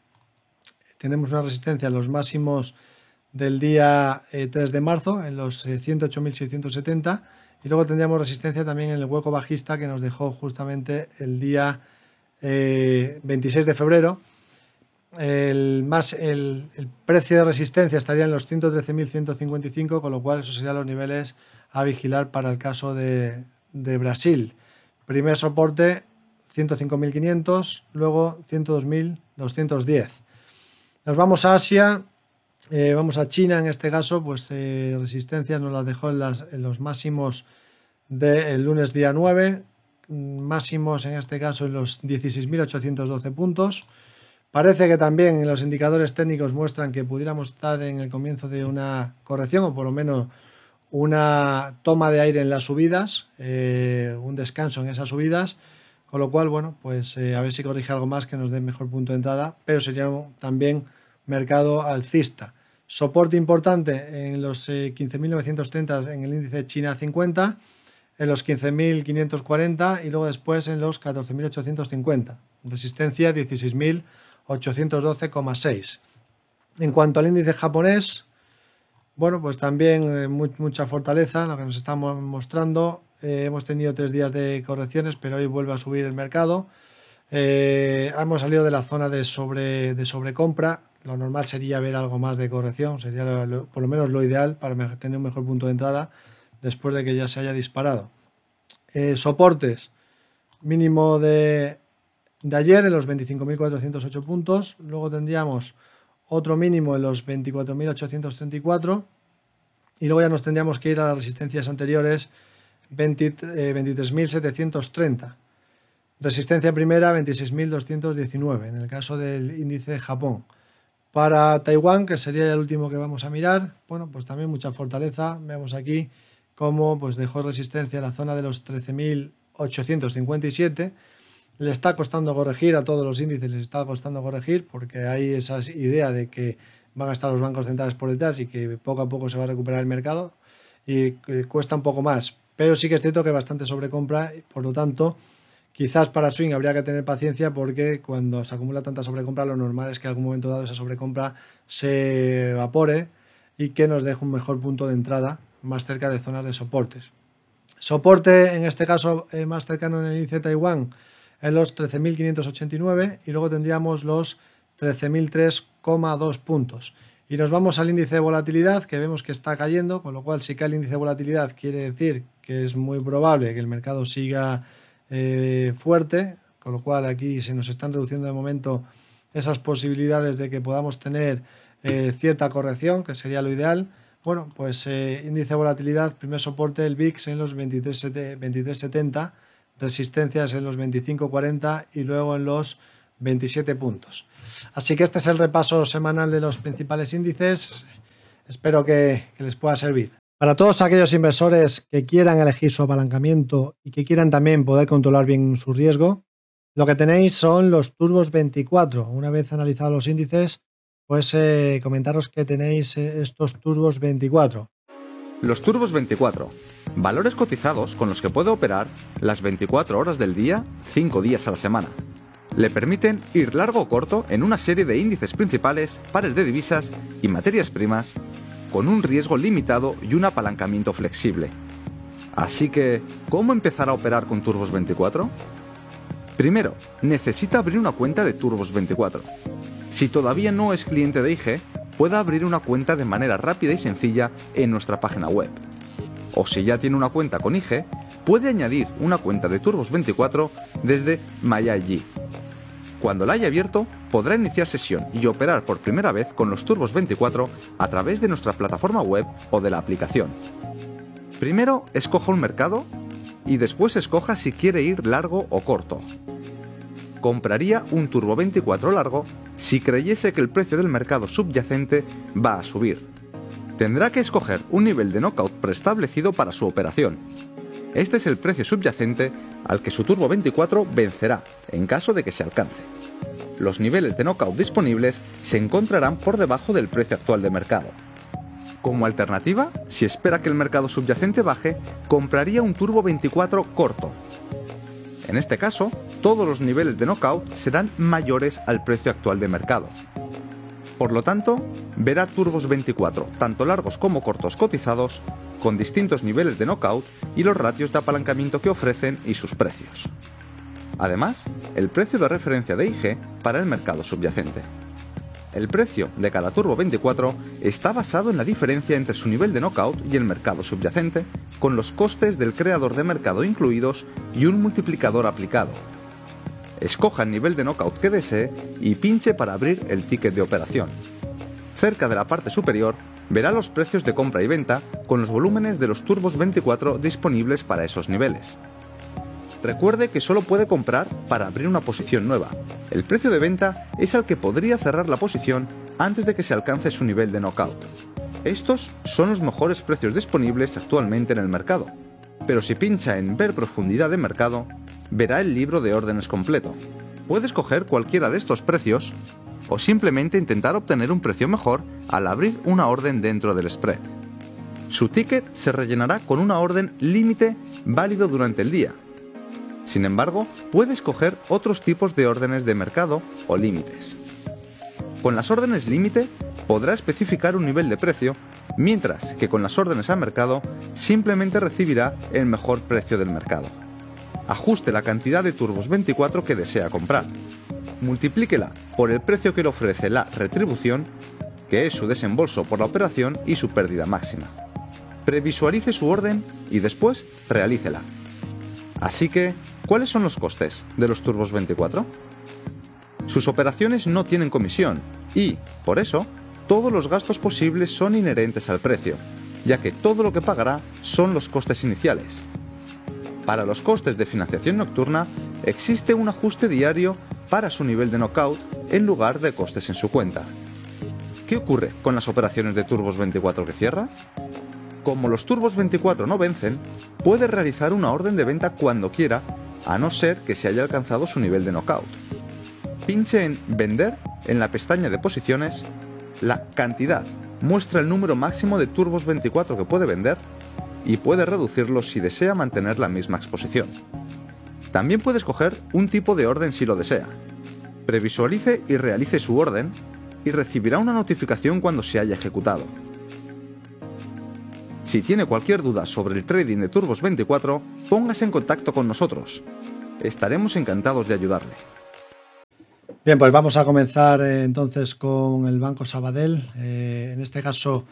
Tenemos una resistencia en los máximos del día 3 eh, de marzo en los 108.670 eh, y luego tendríamos resistencia también en el hueco bajista que nos dejó justamente el día 26 eh, de febrero. El, más, el, precio de resistencia estaría en los 113.155, con lo cual esos serían los niveles a vigilar para el caso de, de Brasil. Primer soporte 105.500, luego 102.210. Nos vamos a Asia, eh, vamos a China en este caso, pues eh, resistencias nos las dejó en, los máximos del lunes día 9, máximos en este caso en los 16.812 puntos. Parece que también los indicadores técnicos muestran que pudiéramos estar en el comienzo de una corrección o por lo menos una toma de aire en las subidas, eh, un descanso en esas subidas, con lo cual, bueno, pues a ver si corrige algo más que nos dé mejor punto de entrada, pero sería también mercado alcista. Soporte importante en los 15.930 eh, en el índice China 50, en los 15.540 y luego después en los 14.850. Resistencia 16.812,6. En cuanto al índice japonés, bueno, pues también eh, mucha fortaleza, lo que nos estamos mostrando. Eh, hemos tenido tres días de correcciones, pero hoy vuelve a subir el mercado. Hemos salido de la zona de, sobre, de sobrecompra. Lo normal sería ver algo más de corrección, sería por lo menos lo ideal para tener un mejor punto de entrada después de que ya se haya disparado. Eh, soportes, mínimo de ayer en los 25.408 puntos, luego tendríamos otro mínimo en los 24.834 y luego ya nos tendríamos que ir a las resistencias anteriores 23.730. Eh, Resistencia primera 26.219 en el caso del índice de Japón. Para Taiwán, que sería el último que vamos a mirar, bueno, pues también mucha fortaleza. Vemos aquí cómo pues dejó resistencia en la zona de los 13.857. Le está costando corregir a todos los índices, les está costando corregir porque hay esa idea de que van a estar los bancos centrales por detrás y que poco a poco se va a recuperar el mercado y cuesta un poco más. Pero sí que es cierto que bastante sobrecompra, por lo tanto, quizás para swing habría que tener paciencia porque cuando se acumula tanta sobrecompra, lo normal es que en algún momento dado esa sobrecompra se evapore y que nos deje un mejor punto de entrada más cerca de zonas de soportes. Soporte, en este caso, eh, más cercano en el índice Taiwán, en los 13.589 y luego tendríamos los 13.003,2 puntos. Y nos vamos al índice de volatilidad, que vemos que está cayendo, con lo cual si cae el índice de volatilidad quiere decir que es muy probable que el mercado siga eh, fuerte, con lo cual aquí se nos están reduciendo de momento esas posibilidades de que podamos tener eh, cierta corrección, que sería lo ideal. Bueno, pues eh, índice de volatilidad, primer soporte el VIX en los 23.70, resistencias en los 25.40 y luego en los 27 puntos. Así que este es el repaso semanal de los principales índices. Espero que, les pueda servir. Para todos aquellos inversores que quieran elegir su apalancamiento y que quieran también poder controlar bien su riesgo, lo que tenéis son los Turbos 24. Una vez analizados los índices, pues eh, comentaros que tenéis eh, estos Turbos 24. Los Turbos 24. Valores cotizados con los que puede operar las 24 horas del día, 5 días a la semana le permiten ir largo o corto en una serie de índices principales, pares de divisas y materias primas, con un riesgo limitado y un apalancamiento flexible. Así que, ¿cómo empezar a operar con Turbos 24? Primero, necesita abrir una cuenta de Turbos 24. Si todavía no es cliente de IG, puede abrir una cuenta de manera rápida y sencilla en nuestra página web. O si ya tiene una cuenta con IG, puede añadir una cuenta de Turbos 24 desde MyIG cuando la haya abierto, podrá iniciar sesión y operar por primera vez con los Turbos 24 a través de nuestra plataforma web o de la aplicación. Primero, escoja un mercado y después escoja si quiere ir largo o corto. Compraría un Turbo 24 largo si creyese que el precio del mercado subyacente va a subir. Tendrá que escoger un nivel de knockout preestablecido para su operación. Este es el precio subyacente al que su Turbo 24 vencerá en caso de que se alcance. Los niveles de knockout disponibles se encontrarán por debajo del precio actual de mercado. Como alternativa, si espera que el mercado subyacente baje, compraría un Turbo 24 corto. En este caso, todos los niveles de knockout serán mayores al precio actual de mercado. Por lo tanto, verá turbos 24, tanto largos como cortos cotizados, con distintos niveles de knockout y los ratios de apalancamiento que ofrecen y sus precios. Además, el precio de referencia de IG para el mercado subyacente. El precio de cada Turbo 24 está basado en la diferencia entre su nivel de knockout y el mercado subyacente, con los costes del creador de mercado incluidos y un multiplicador aplicado. Escoja el nivel de knockout que desee y pinche para abrir el ticket de operación. Cerca de la parte superior verá los precios de compra y venta con los volúmenes de los turbos 24 disponibles para esos niveles. Recuerde que solo puede comprar para abrir una posición nueva. El precio de venta es al que podría cerrar la posición antes de que se alcance su nivel de knockout. Estos son los mejores precios disponibles actualmente en el mercado, pero si pincha en Ver profundidad de mercado, verá el libro de órdenes completo. Puede escoger cualquiera de estos precios o simplemente intentar obtener un precio mejor al abrir una orden dentro del spread. Su ticket se rellenará con una orden límite válido durante el día. Sin embargo, puede escoger otros tipos de órdenes de mercado o límites. Con las órdenes límite podrá especificar un nivel de precio, mientras que con las órdenes a mercado simplemente recibirá el mejor precio del mercado. Ajuste la cantidad de turbos 24 que desea comprar multiplíquela por el precio que le ofrece la retribución, que es su desembolso por la operación y su pérdida máxima. Previsualice su orden y después realícela. Así que, ¿cuáles son los costes de los Turbos 24? Sus operaciones no tienen comisión y, por eso, todos los gastos posibles son inherentes al precio, ya que todo lo que pagará son los costes iniciales. Para los costes de financiación nocturna existe un ajuste diario para su nivel de knockout en lugar de costes en su cuenta. ¿Qué ocurre con las operaciones de Turbos 24 que cierra? Como los Turbos 24 no vencen, puede realizar una orden de venta cuando quiera, a no ser que se haya alcanzado su nivel de knockout. Pinche en Vender en la pestaña de posiciones, la cantidad muestra el número máximo de Turbos 24 que puede vender y puede reducirlo si desea mantener la misma exposición. También puede escoger un tipo de orden si lo desea. Previsualice y realice su orden y recibirá una notificación cuando se haya ejecutado. Si tiene cualquier duda sobre el trading de Turbos 24, póngase en contacto con nosotros. Estaremos encantados de ayudarle. Bien, pues vamos a comenzar eh, entonces con el Banco Sabadell. Eh, en este caso,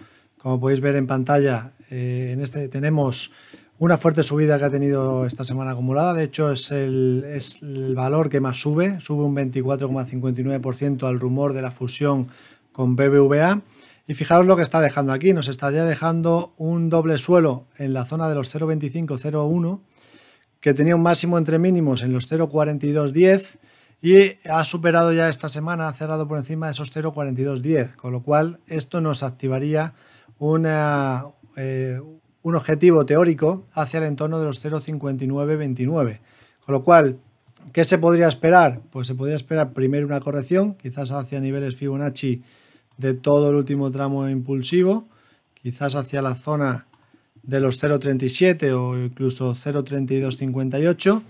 como podéis ver en pantalla, eh, en este tenemos una fuerte subida que ha tenido esta semana acumulada. De hecho, es el, es el valor que más sube. Sube un 24,59% al rumor de la fusión con BBVA. Y fijaros lo que está dejando aquí. Nos estaría dejando un doble suelo en la zona de los 0,25-0,1 que tenía un máximo entre mínimos en los 0,4210 y ha superado ya esta semana, ha cerrado por encima de esos 0,4210, con lo cual esto nos activaría una, eh, un objetivo teórico hacia el entorno de los 0,5929. Con lo cual, ¿qué se podría esperar? Pues se podría esperar primero una corrección, quizás hacia niveles Fibonacci de todo el último tramo impulsivo, quizás hacia la zona de los 0,37 o incluso 0,3258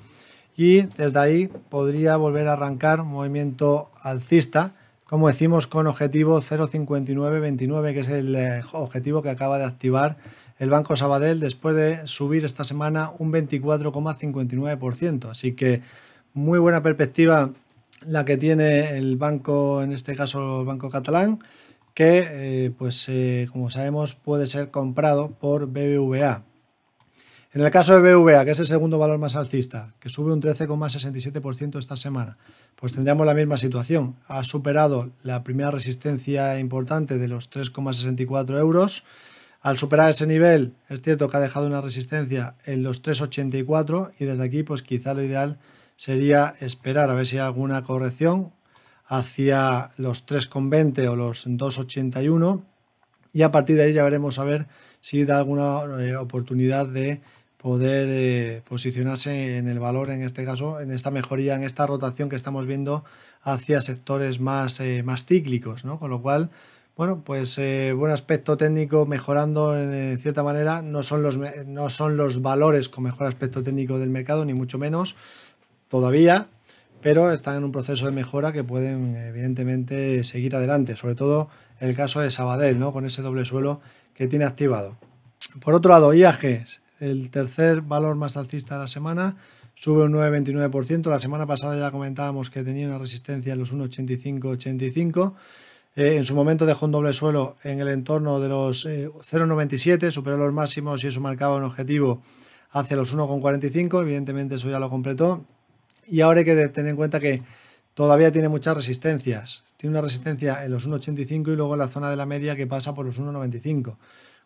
y desde ahí podría volver a arrancar movimiento alcista, como decimos, con objetivo 0,5929, que es el eh, objetivo que acaba de activar el Banco Sabadell después de subir esta semana un 24,59%. Así que muy buena perspectiva la que tiene el banco, en este caso el Banco Catalán, que eh, pues eh, como sabemos puede ser comprado por BBVA. En el caso de BBVA, que es el segundo valor más alcista, que sube un 13,67% esta semana, pues tendríamos la misma situación. Ha superado la primera resistencia importante de los 3,64 euros al superar ese nivel, es cierto que ha dejado una resistencia en los 3,84 y desde aquí, pues quizá lo ideal sería esperar a ver si hay alguna corrección hacia los 3,20 o los 2,81 y a partir de ahí ya veremos a ver si da alguna eh, oportunidad de poder eh, posicionarse en el valor, en este caso, en esta mejoría, en esta rotación que estamos viendo hacia sectores más, eh, más cíclicos, ¿no? Con lo cual, bueno, pues eh, buen aspecto técnico mejorando en cierta manera. No son, los, no son los valores con mejor aspecto técnico del mercado, ni mucho menos, todavía, pero están en un proceso de mejora que pueden, evidentemente, seguir adelante. Sobre todo el caso de Sabadell, ¿no? Con ese doble suelo que tiene activado. Por otro lado, IAG, el tercer valor más alcista de la semana, sube un 9,29%. La semana pasada ya comentábamos que tenía una resistencia en los 1,85-85. Eh, en su momento dejó un doble suelo en el entorno de los 0,97, eh, superó los máximos y eso marcaba un objetivo hacia los 1,45. Evidentemente eso ya lo completó. Y ahora hay que tener en cuenta que todavía tiene muchas resistencias. Tiene una resistencia en los 1,85 y luego en la zona de la media que pasa por los 1,95.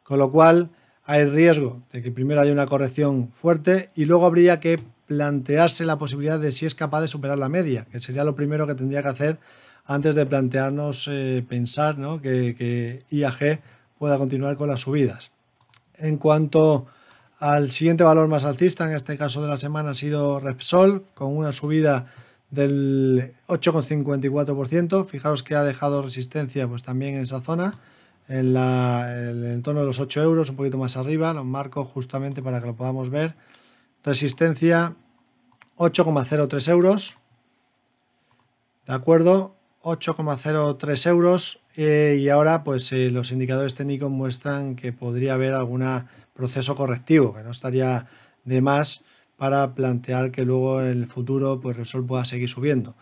Con lo cual hay riesgo de que primero haya una corrección fuerte y luego habría que plantearse la posibilidad de si es capaz de superar la media, que sería lo primero que tendría que hacer antes de plantearnos eh, pensar que, IAG pueda continuar con las subidas. En cuanto al siguiente valor más alcista, en este caso de la semana ha sido Repsol, con una subida del 8,54%. Fijaos que ha dejado resistencia pues, también en esa zona, en, el entorno de los 8 euros, un poquito más arriba. Los marco justamente para que lo podamos ver. Resistencia 8,03 euros. ¿De acuerdo? 8,03 euros eh, y ahora pues eh, los indicadores técnicos muestran que podría haber algún proceso correctivo, que no estaría de más para plantear que luego en el futuro pues el sol pueda seguir subiendo.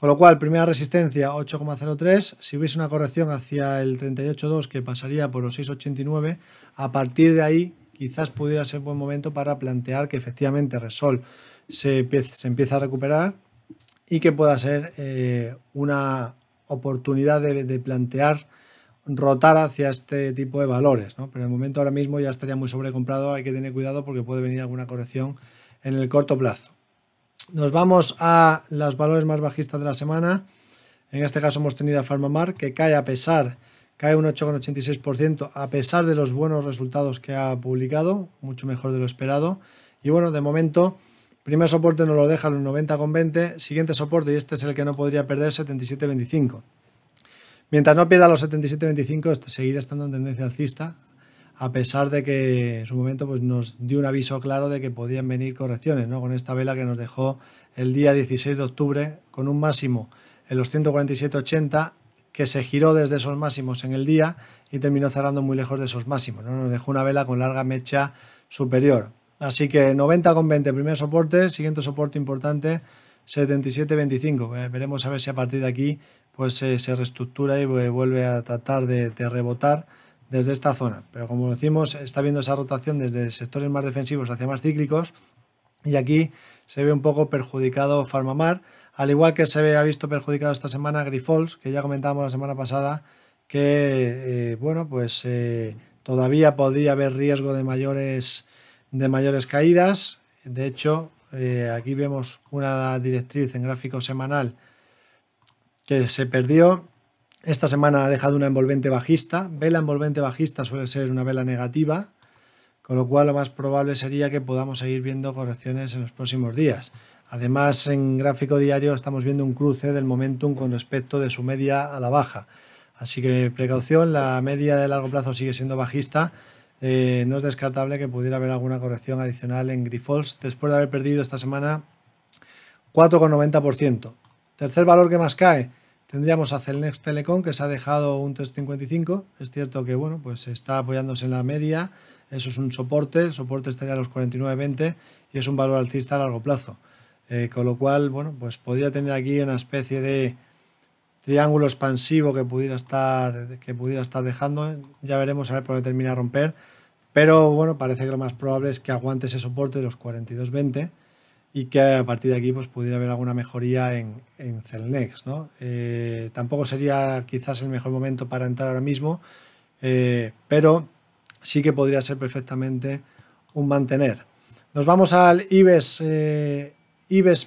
Con lo cual, primera resistencia 8,03, si hubiese una corrección hacia el 38,2 que pasaría por los 6,89, a partir de ahí quizás pudiera ser buen momento para plantear que efectivamente Resol se, empieza a recuperar y que pueda ser eh, una oportunidad de, plantear rotar hacia este tipo de valores. ¿no? Pero en el momento ahora mismo ya estaría muy sobrecomprado, hay que tener cuidado porque puede venir alguna corrección en el corto plazo. Nos vamos a los valores más bajistas de la semana. En este caso hemos tenido a Farmamar que cae a pesar cae un 8,86% a pesar de los buenos resultados que ha publicado, mucho mejor de lo esperado. Y bueno, de momento, primer soporte nos lo deja los 90,20, siguiente soporte, y este es el que no podría perder, 77,25. Mientras no pierda los 77,25, este seguirá estando en tendencia alcista, a pesar de que en su momento pues, nos dio un aviso claro de que podían venir correcciones, ¿no? con esta vela que nos dejó el día 16 de octubre con un máximo en los 147.80 que se giró desde esos máximos en el día y terminó cerrando muy lejos de esos máximos. ¿no? Nos dejó una vela con larga mecha superior. Así que 90,20 primer soporte, siguiente soporte importante 77.25. Eh, veremos a ver si a partir de aquí pues se reestructura y vuelve a tratar de rebotar desde esta zona. Pero como decimos, está viendo esa rotación desde sectores más defensivos hacia más cíclicos y aquí se ve un poco perjudicado Farmamar, al igual que se ha visto perjudicado esta semana Grifols, que ya comentábamos la semana pasada que eh, bueno, pues eh, todavía podría haber riesgo de mayores, de mayores caídas. De hecho, eh, aquí vemos una directriz en gráfico semanal que se perdió esta semana ha dejado una envolvente bajista. Vela envolvente bajista suele ser una vela negativa, con lo cual lo más probable sería que podamos seguir viendo correcciones en los próximos días. Además, en gráfico diario estamos viendo un cruce del momentum con respecto de su media a la baja. Así que precaución, la media de largo plazo sigue siendo bajista. Eh, no es descartable que pudiera haber alguna corrección adicional en Grifols después de haber perdido esta semana 4,90%. Tercer valor que más cae, Tendríamos a Celnex Telecom que se ha dejado un 3.55. Es cierto que bueno, pues está apoyándose en la media. Eso es un soporte. El soporte estaría a los 49.20 y es un valor alcista a largo plazo. Eh, con lo cual, bueno, pues podría tener aquí una especie de triángulo expansivo que pudiera estar, que pudiera estar dejando. Ya veremos a ver por dónde termina a romper. Pero bueno, parece que lo más probable es que aguante ese soporte de los 42.20 y que a partir de aquí pues, pudiera haber alguna mejoría en, en Celnex. ¿no? Eh, tampoco sería quizás el mejor momento para entrar ahora mismo, eh, pero sí que podría ser perfectamente un mantener. Nos vamos al IBEX, eh,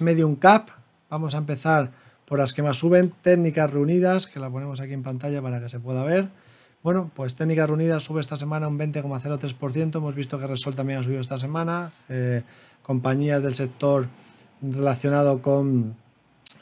Medium Cap. Vamos a empezar por las que más suben. Técnicas reunidas, que la ponemos aquí en pantalla para que se pueda ver. Bueno, pues Técnicas Reunidas sube esta semana un 20,03%. Hemos visto que Resol también ha subido esta semana compañías del sector relacionado con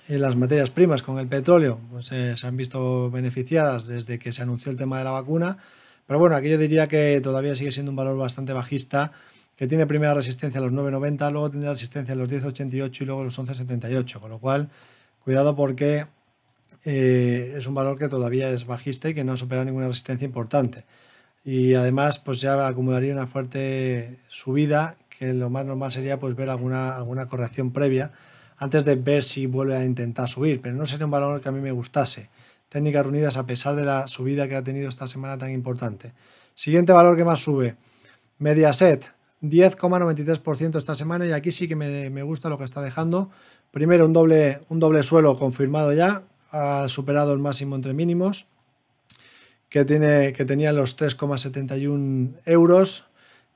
eh, las materias primas, con el petróleo, pues eh, se han visto beneficiadas desde que se anunció el tema de la vacuna. Pero bueno, aquí yo diría que todavía sigue siendo un valor bastante bajista, que tiene primera resistencia a los 9,90, luego tendrá resistencia a los 10,88 y luego los 11,78. Con lo cual, cuidado porque eh, es un valor que todavía es bajista y que no ha superado ninguna resistencia importante. Y además, pues ya acumularía una fuerte subida lo más normal sería pues ver alguna, alguna corrección previa antes de ver si vuelve a intentar subir, pero no sería un valor que a mí me gustase. Técnicas reunidas a pesar de la subida que ha tenido esta semana tan importante. Siguiente valor que más sube, Mediaset, 10,93% esta semana y aquí sí que me, me, gusta lo que está dejando. Primero un doble, un doble suelo confirmado ya, ha superado el máximo entre mínimos que, tiene, que tenía los 3,71 euros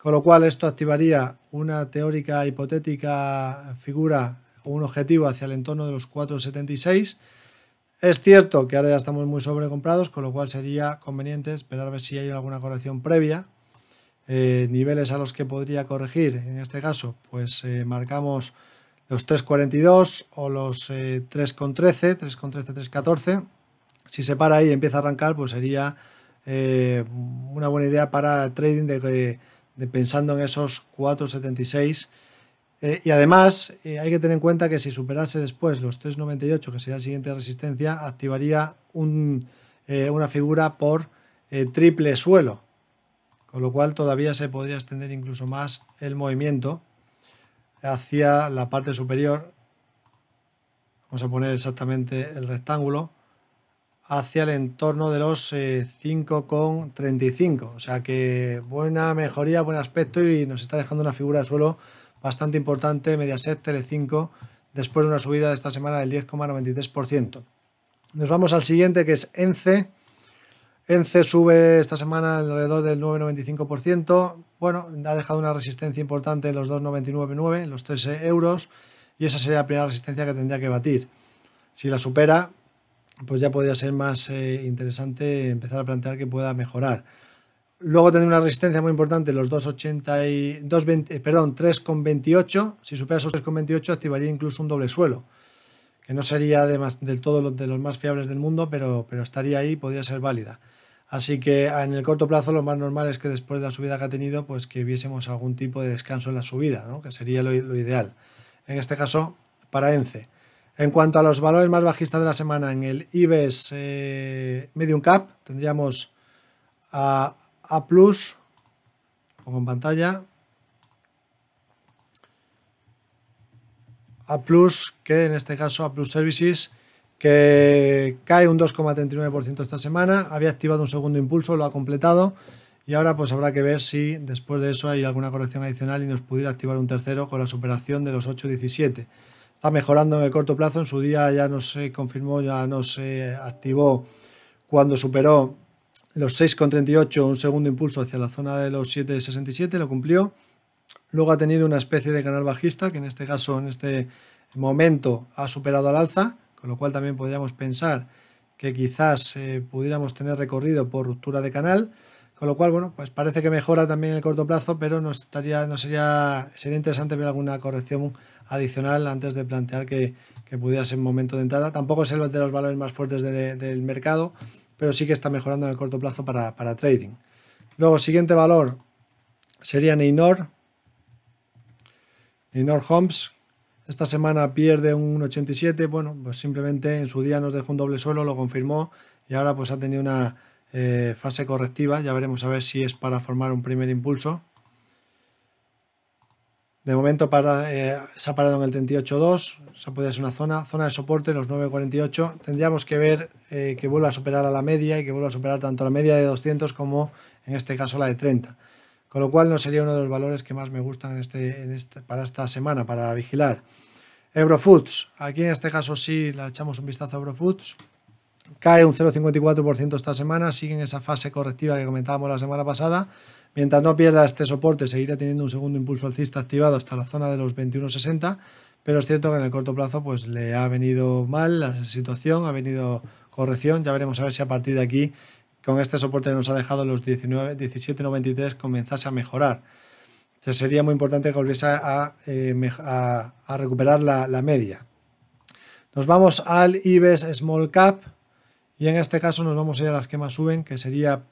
con lo cual esto activaría una teórica hipotética figura o un objetivo hacia el entorno de los 4,76. Es cierto que ahora ya estamos muy sobrecomprados, con lo cual sería conveniente esperar a ver si hay alguna corrección previa. Eh, niveles a los que podría corregir, en este caso, pues eh, marcamos los 3.42 o los 3.13, 3.13, 3.14. Si se para ahí y empieza a arrancar, pues sería eh, una buena idea para trading de pensando en esos 4,76. Eh, y además eh, hay que tener en cuenta que si superase después los 3,98, que sería la siguiente resistencia, activaría eh, una figura por triple suelo, con lo cual todavía se podría extender incluso más el movimiento hacia la parte superior. Vamos a poner exactamente el rectángulo hacia el entorno de los 5,35. Eh, o sea que buena mejoría, buen aspecto y nos está dejando una figura de suelo bastante importante, Mediaset Tele5, después de una subida de esta semana del 10,93%. Nos vamos al siguiente que es ENCE. ENCE sube esta semana alrededor del 9,95%. Bueno, ha dejado una resistencia importante en los 2,999, los 3 euros, y esa sería la primera resistencia que tendría que batir. Si la supera, pues ya podría ser más eh, interesante empezar a plantear que pueda mejorar. Luego tendría una resistencia muy importante, los 2,80 y 2,20, perdón, 3,28. Si supera esos 3,28 activaría incluso un doble suelo, que no sería del todo de los más fiables del mundo, pero, pero estaría ahí, podría ser válida. Así que en el corto plazo lo más normal es que después de la subida que ha tenido, pues que viésemos algún tipo de descanso en la subida, ¿no? que sería lo, ideal. En este caso, para ENCE. En cuanto a los valores más bajistas de la semana, en el IBEX eh, Medium Cap tendríamos a a pongo en pantalla. A que en este caso A Services, que cae un 2,39% esta semana, había activado un segundo impulso, lo ha completado y ahora pues habrá que ver si después de eso hay alguna corrección adicional y nos pudiera activar un tercero con la superación de los 8,17. Está mejorando en el corto plazo, en su día ya no se confirmó, ya no se activó cuando superó los 6,38, un segundo impulso hacia la zona de los 7,67, lo cumplió. Luego ha tenido una especie de canal bajista, que en este caso, en este momento, ha superado al alza, con lo cual también podríamos pensar que quizás eh, pudiéramos tener recorrido por ruptura de canal. Con lo cual, bueno, pues parece que mejora también en el corto plazo, pero no, estaría, no sería, sería interesante ver alguna corrección adicional antes de plantear que, pudiera ser momento de entrada. Tampoco es el de los valores más fuertes del mercado, pero sí que está mejorando en el corto plazo para, trading. Luego, siguiente valor sería Neynor. Neynor Homes. Esta semana pierde un 87. Bueno, pues simplemente en su día nos dejó un doble suelo, lo confirmó y ahora pues ha tenido una eh, fase correctiva. Ya veremos a ver si es para formar un primer impulso. De momento para, eh, se ha parado en el 38.2, se puede ser una zona, zona de soporte, los 9.48. Tendríamos que ver eh, que vuelva a superar a la media y que vuelva a superar tanto la media de 200 como en este caso la de 30. Con lo cual no sería uno de los valores que más me gustan este, en este, para esta semana, para vigilar. Eurofoods, aquí en este caso sí le echamos un vistazo a Eurofoods. Cae un 0,54% esta semana, sigue en esa fase correctiva que comentábamos la semana pasada Mientras no pierda este soporte, seguirá teniendo un segundo impulso alcista activado hasta la zona de los 21.60, pero es cierto que en el corto plazo pues, le ha venido mal la situación, ha venido corrección, ya veremos a ver si a partir de aquí, con este soporte que nos ha dejado los 17.93, comenzase a mejorar. sería muy importante que volviese a, eh, recuperar la, la media. Nos vamos al IBEX Small Cap y en este caso nos vamos a ir a las que más suben, que sería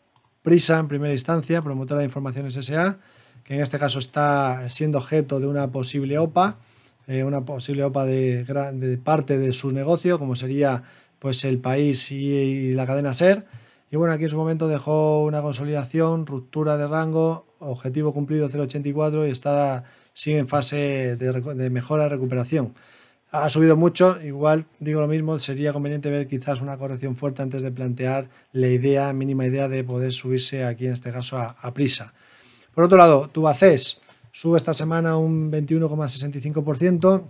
Prisa, en primera instancia, promotora de informaciones SA, que en este caso está siendo objeto de una posible OPA, eh, una posible OPA de, de, parte de su negocio, como sería pues el país y, la cadena SER. Y bueno, aquí en su momento dejó una consolidación, ruptura de rango, objetivo cumplido 0,84 y está, sigue en fase de, de mejora, recuperación ha subido mucho, igual digo lo mismo, sería conveniente ver quizás una corrección fuerte antes de plantear la idea, mínima idea de poder subirse aquí en este caso a, prisa. Por otro lado, Tubacés sube esta semana un 21,65%,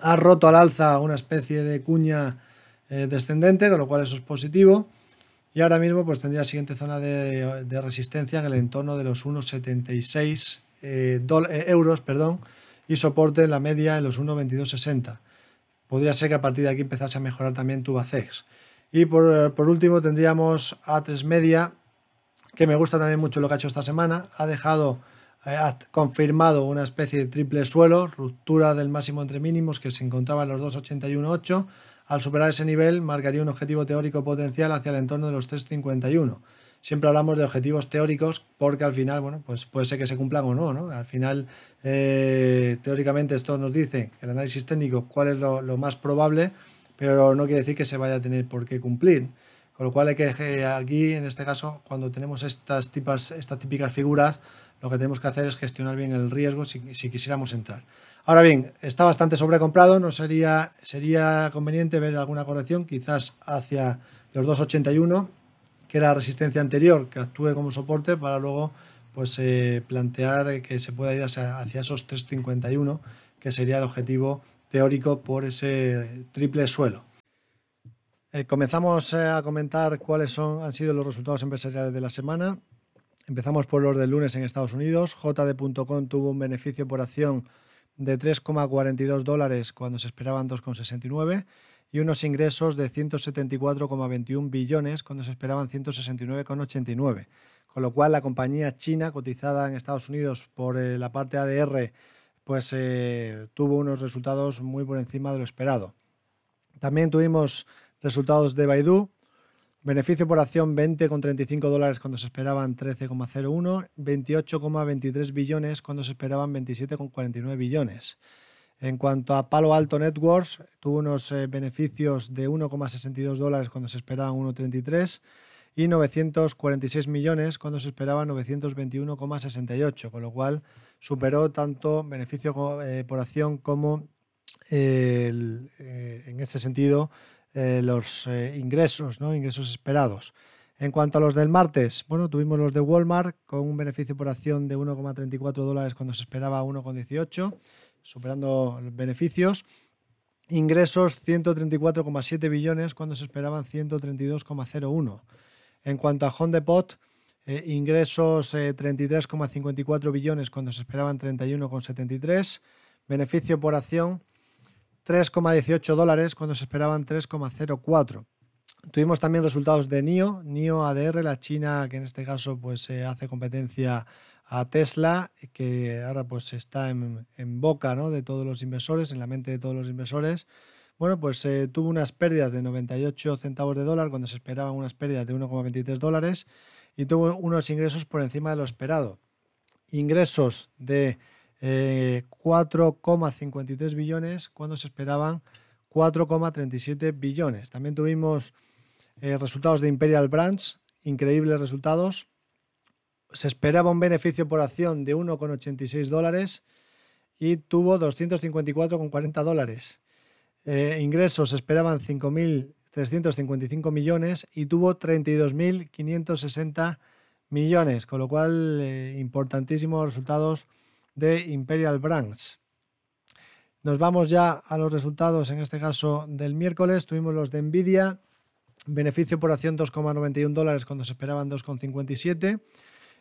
ha roto al alza una especie de cuña eh, descendente, con lo cual eso es positivo. Y ahora mismo pues tendría la siguiente zona de, resistencia en el entorno de los 1,76 eh, eh, euros perdón, y soporte en la media en los 1,2260 podría ser que a partir de aquí empezase a mejorar también Tubacex. Y por, por, último tendríamos A3 Media, que me gusta también mucho lo que ha hecho esta semana. Ha dejado, eh, ha confirmado una especie de triple suelo, ruptura del máximo entre mínimos que se encontraba en los 281.8. Al superar ese nivel, marcaría un objetivo teórico potencial hacia el entorno de los 351 siempre hablamos de objetivos teóricos porque al final, bueno, pues puede ser que se cumplan o no, ¿no? Al final, eh, teóricamente esto nos dice, el análisis técnico, cuál es lo, más probable, pero no quiere decir que se vaya a tener por qué cumplir. Con lo cual hay que aquí, en este caso, cuando tenemos estas, tipas, estas típicas figuras, lo que tenemos que hacer es gestionar bien el riesgo si, si quisiéramos entrar. Ahora bien, está bastante sobrecomprado, no sería, sería conveniente ver alguna corrección, quizás hacia los 281 que era la resistencia anterior, que actúe como soporte para luego pues, eh, plantear que se pueda ir hacia, esos 351, que sería el objetivo teórico por ese triple suelo. Eh, comenzamos eh, a comentar cuáles son, han sido los resultados empresariales de la semana. Empezamos por los del lunes en Estados Unidos. JD.com tuvo un beneficio por acción de 3,42 dólares cuando se esperaban 2,69 y unos ingresos de 174,21 billones cuando se esperaban 169,89. Con lo cual la compañía china cotizada en Estados Unidos por eh, la parte ADR pues eh, tuvo unos resultados muy por encima de lo esperado. También tuvimos resultados de Baidu, Beneficio por acción 20,35 dólares cuando se esperaban 13,01, 28,23 billones cuando se esperaban 27,49 billones. En cuanto a Palo Alto Networks, tuvo unos eh, beneficios de 1,62 dólares cuando se esperaban 1,33 y 946 millones cuando se esperaban 921,68, con lo cual superó tanto beneficio eh, por acción como eh, en ese sentido los ingresos, ¿no? ingresos esperados. En cuanto a los del martes, bueno, tuvimos los de Walmart con un beneficio por acción de 1,34 dólares cuando se esperaba 1,18 superando beneficios. Ingresos 134,7 billones cuando se esperaban 132,01. En cuanto a Home Depot, eh, ingresos 33,54 eh, billones cuando se esperaban 31,73. Beneficio por acción 3,18 dólares cuando se esperaban 3,04. Tuvimos también resultados de NIO, NIO ADR, la China que en este caso pues hace competencia a Tesla, que ahora pues está en, boca ¿no? de todos los inversores, en la mente de todos los inversores. Bueno, pues eh, tuvo unas pérdidas de 98 centavos de dólar cuando se esperaban unas pérdidas de 1,23 dólares y tuvo unos ingresos por encima de lo esperado. Ingresos de 4,53 eh, billones cuando se esperaban 4,37 billones. También tuvimos eh, resultados de Imperial Brands, increíbles resultados, se esperaba un beneficio por acción de 1,86 dólares y tuvo 254,40 dólares. Eh, ingresos esperaban 5.355 millones y tuvo 32.560 millones, con lo cual eh, importantísimos resultados de Imperial Brands. Nos vamos ya a los resultados, en este caso del miércoles, tuvimos los de Nvidia, beneficio por acción 2,91 dólares cuando se esperaban 2,57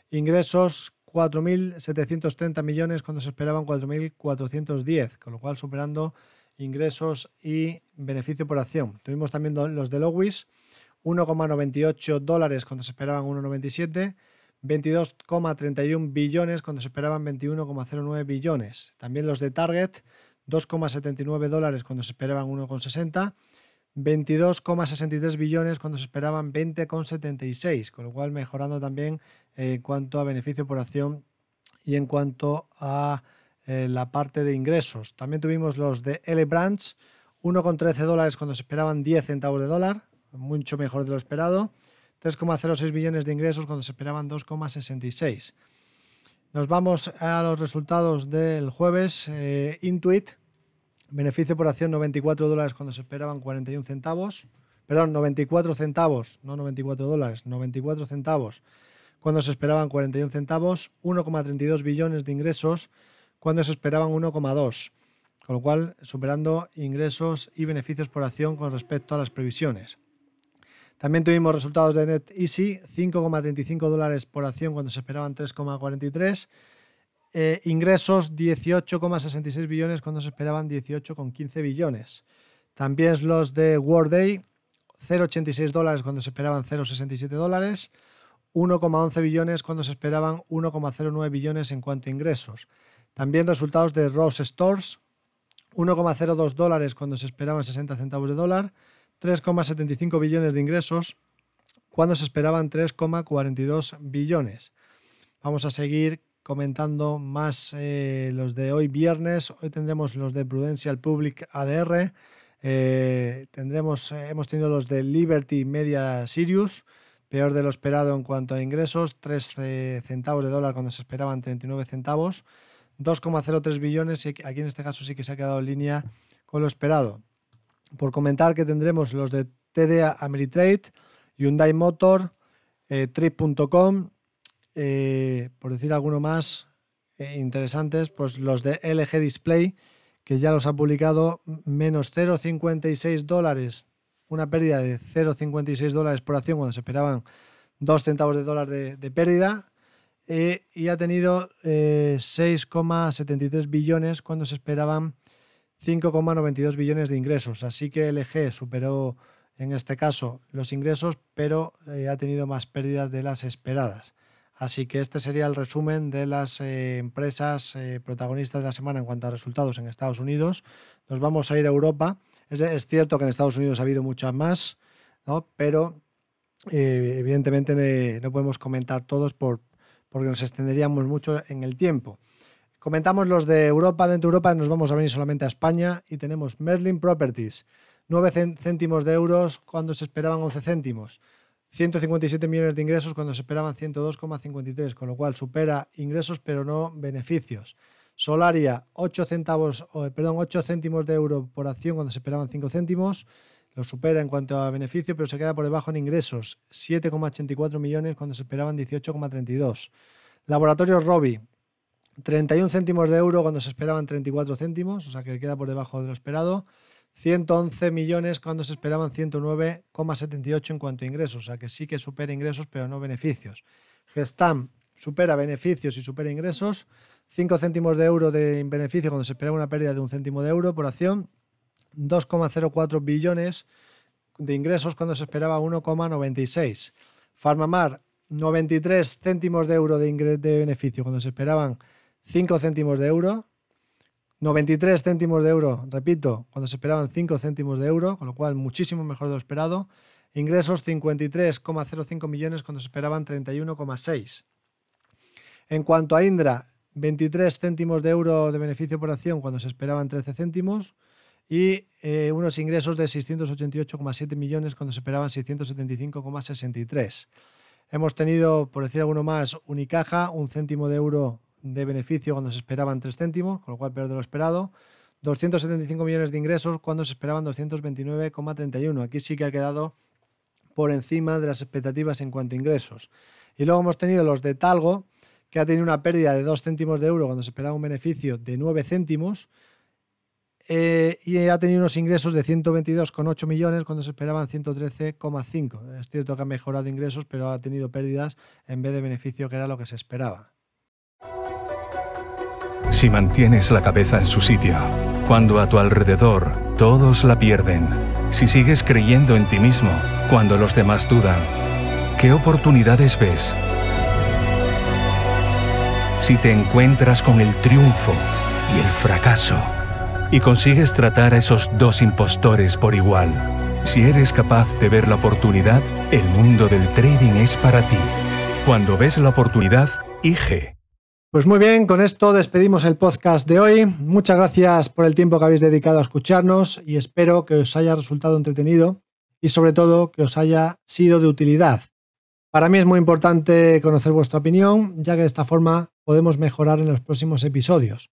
Ingresos 4.730 millones cuando se esperaban 4.410, con lo cual superando ingresos y beneficio por acción. Tuvimos también los de Lowis, 1,98 dólares cuando se esperaban 1,97, 22,31 billones cuando se esperaban 21,09 billones. También los de Target, 2,79 dólares cuando se esperaban 1,60 22,63 billones cuando se esperaban 20,76, con lo cual mejorando también en cuanto a beneficio por acción y en cuanto a eh, la parte de ingresos. También tuvimos los de L Brands, 1,13 dólares cuando se esperaban 10 centavos de dólar, mucho mejor de lo esperado. 3,06 billones de ingresos cuando se esperaban 2,66. Nos vamos a los resultados del jueves. Eh, Intuit, Beneficio por acción 94 dólares cuando se esperaban 41 centavos. Perdón, 94 centavos, no 94 dólares, 94 centavos cuando se esperaban 41 centavos. 1,32 billones de ingresos cuando se esperaban 1,2. Con lo cual, superando ingresos y beneficios por acción con respecto a las previsiones. También tuvimos resultados de NetEasy, 5,35 dólares por acción cuando se esperaban 3,43 eh, ingresos 18,66 billones cuando se esperaban 18,15 billones. También los de Workday, 0,86 dólares cuando se esperaban 0,67 dólares. 1,11 billones cuando se esperaban 1,09 billones en cuanto a ingresos. También resultados de Ross Stores, 1,02 dólares cuando se esperaban 60 centavos de dólar, 3,75 billones de ingresos cuando se esperaban 3,42 billones. Vamos a seguir comentando más eh, los de hoy viernes. Hoy tendremos los de Prudential Public ADR. Eh, tendremos, eh, hemos tenido los de Liberty Media Sirius, peor de lo esperado en cuanto a ingresos, 3 centavos de dólar cuando se esperaban 39 centavos, 2,03 billones y aquí en este caso sí que se ha quedado en línea con lo esperado. Por comentar que tendremos los de TDA Ameritrade, Hyundai Motor, Trip.com, eh, por decir alguno más eh, interesantes, pues los de LG Display, que ya los ha publicado menos 0,56 dólares, una pérdida de 0,56 dólares por acción cuando se esperaban 2 centavos de dólar de, pérdida. Eh, y ha tenido 6,73 billones cuando se esperaban 5,92 billones de ingresos. Así que LG superó en este caso los ingresos, pero eh, ha tenido más pérdidas de las esperadas. Así que este sería el resumen de las eh, empresas eh, protagonistas de la semana en cuanto a resultados en Estados Unidos. Nos vamos a ir a Europa. Es, cierto que en Estados Unidos ha habido muchas más, pero evidentemente no podemos comentar todos por, porque nos extenderíamos mucho en el tiempo. Comentamos los de Europa. Dentro de Europa nos vamos a venir solamente a España y tenemos Merlin Properties, 9 céntimos de euros cuando se esperaban 11 céntimos. 157 millones de ingresos cuando se esperaban 102,53, con lo cual supera ingresos pero no beneficios. Solaria, 8, centavos, perdón, 8 céntimos de euro por acción cuando se esperaban 5 céntimos. Lo supera en cuanto a beneficio, pero se queda por debajo en ingresos. 7,84 millones cuando se esperaban 18,32. Laboratorios Robi, 31 céntimos de euro cuando se esperaban 34 céntimos, o sea que queda por debajo de lo esperado. 111 millones cuando se esperaban 109,78 en cuanto a ingresos, o sea que sí que supera ingresos pero no beneficios. Gestam supera beneficios y supera ingresos. 5 céntimos de euro de beneficio cuando se esperaba una pérdida de un céntimo de euro por acción. 2,04 billones de ingresos cuando se esperaba 1,96. Farmamar, 93 céntimos de euro de, de beneficio cuando se esperaban 5 céntimos de euro. 93 céntimos de euro, repito, cuando se esperaban 5 céntimos de euro, con lo cual muchísimo mejor de lo esperado. Ingresos 53,05 millones cuando se esperaban 31,6. En cuanto a Indra, 23 céntimos de euro de beneficio por acción cuando se esperaban 13 céntimos y eh, unos ingresos de 688,7 millones cuando se esperaban 675,63. Hemos tenido, por decir alguno más, Unicaja, un céntimo de euro de beneficio cuando se esperaban 3 céntimos, con lo cual peor de lo esperado. 275 millones de ingresos cuando se esperaban 229,31. Aquí sí que ha quedado por encima de las expectativas en cuanto a ingresos. Y luego hemos tenido los de Talgo, que ha tenido una pérdida de 2 céntimos de euro cuando se esperaba un beneficio de 9 céntimos. Eh, y ha tenido unos ingresos de 122,8 millones cuando se esperaban 113,5. Es cierto que ha mejorado ingresos, pero ha tenido pérdidas en vez de beneficio, que era lo que se esperaba. Si mantienes la cabeza en su sitio, cuando a tu alrededor todos la pierden, si sigues creyendo en ti mismo cuando los demás dudan, ¿qué oportunidades ves? Si te encuentras con el triunfo y el fracaso, y consigues tratar a esos dos impostores por igual, si eres capaz de ver la oportunidad, el mundo del trading es para ti. Cuando ves la oportunidad, IG. Pues muy bien, con esto despedimos el podcast de hoy. Muchas gracias por el tiempo que habéis dedicado a escucharnos y espero que os haya resultado entretenido y sobre todo que os haya sido de utilidad. Para mí es muy importante conocer vuestra opinión, ya que de esta forma podemos mejorar en los próximos episodios.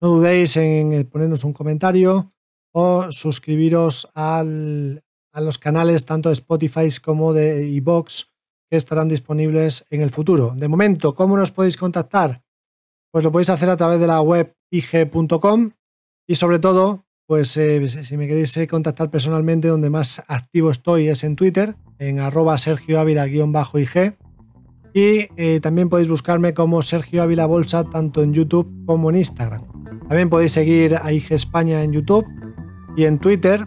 No dudéis en ponernos un comentario o suscribiros a los canales tanto de Spotify como de iBox que estarán disponibles en el futuro. De momento, ¿cómo nos podéis contactar? Pues lo podéis hacer a través de la web ig.com y sobre todo, pues eh, si me queréis eh, contactar personalmente, donde más activo estoy es en Twitter, en arroba Sergio Ávila-ig. Y eh, también podéis buscarme como Sergio Ávila Bolsa tanto en YouTube como en Instagram. También podéis seguir a IG España en YouTube y en Twitter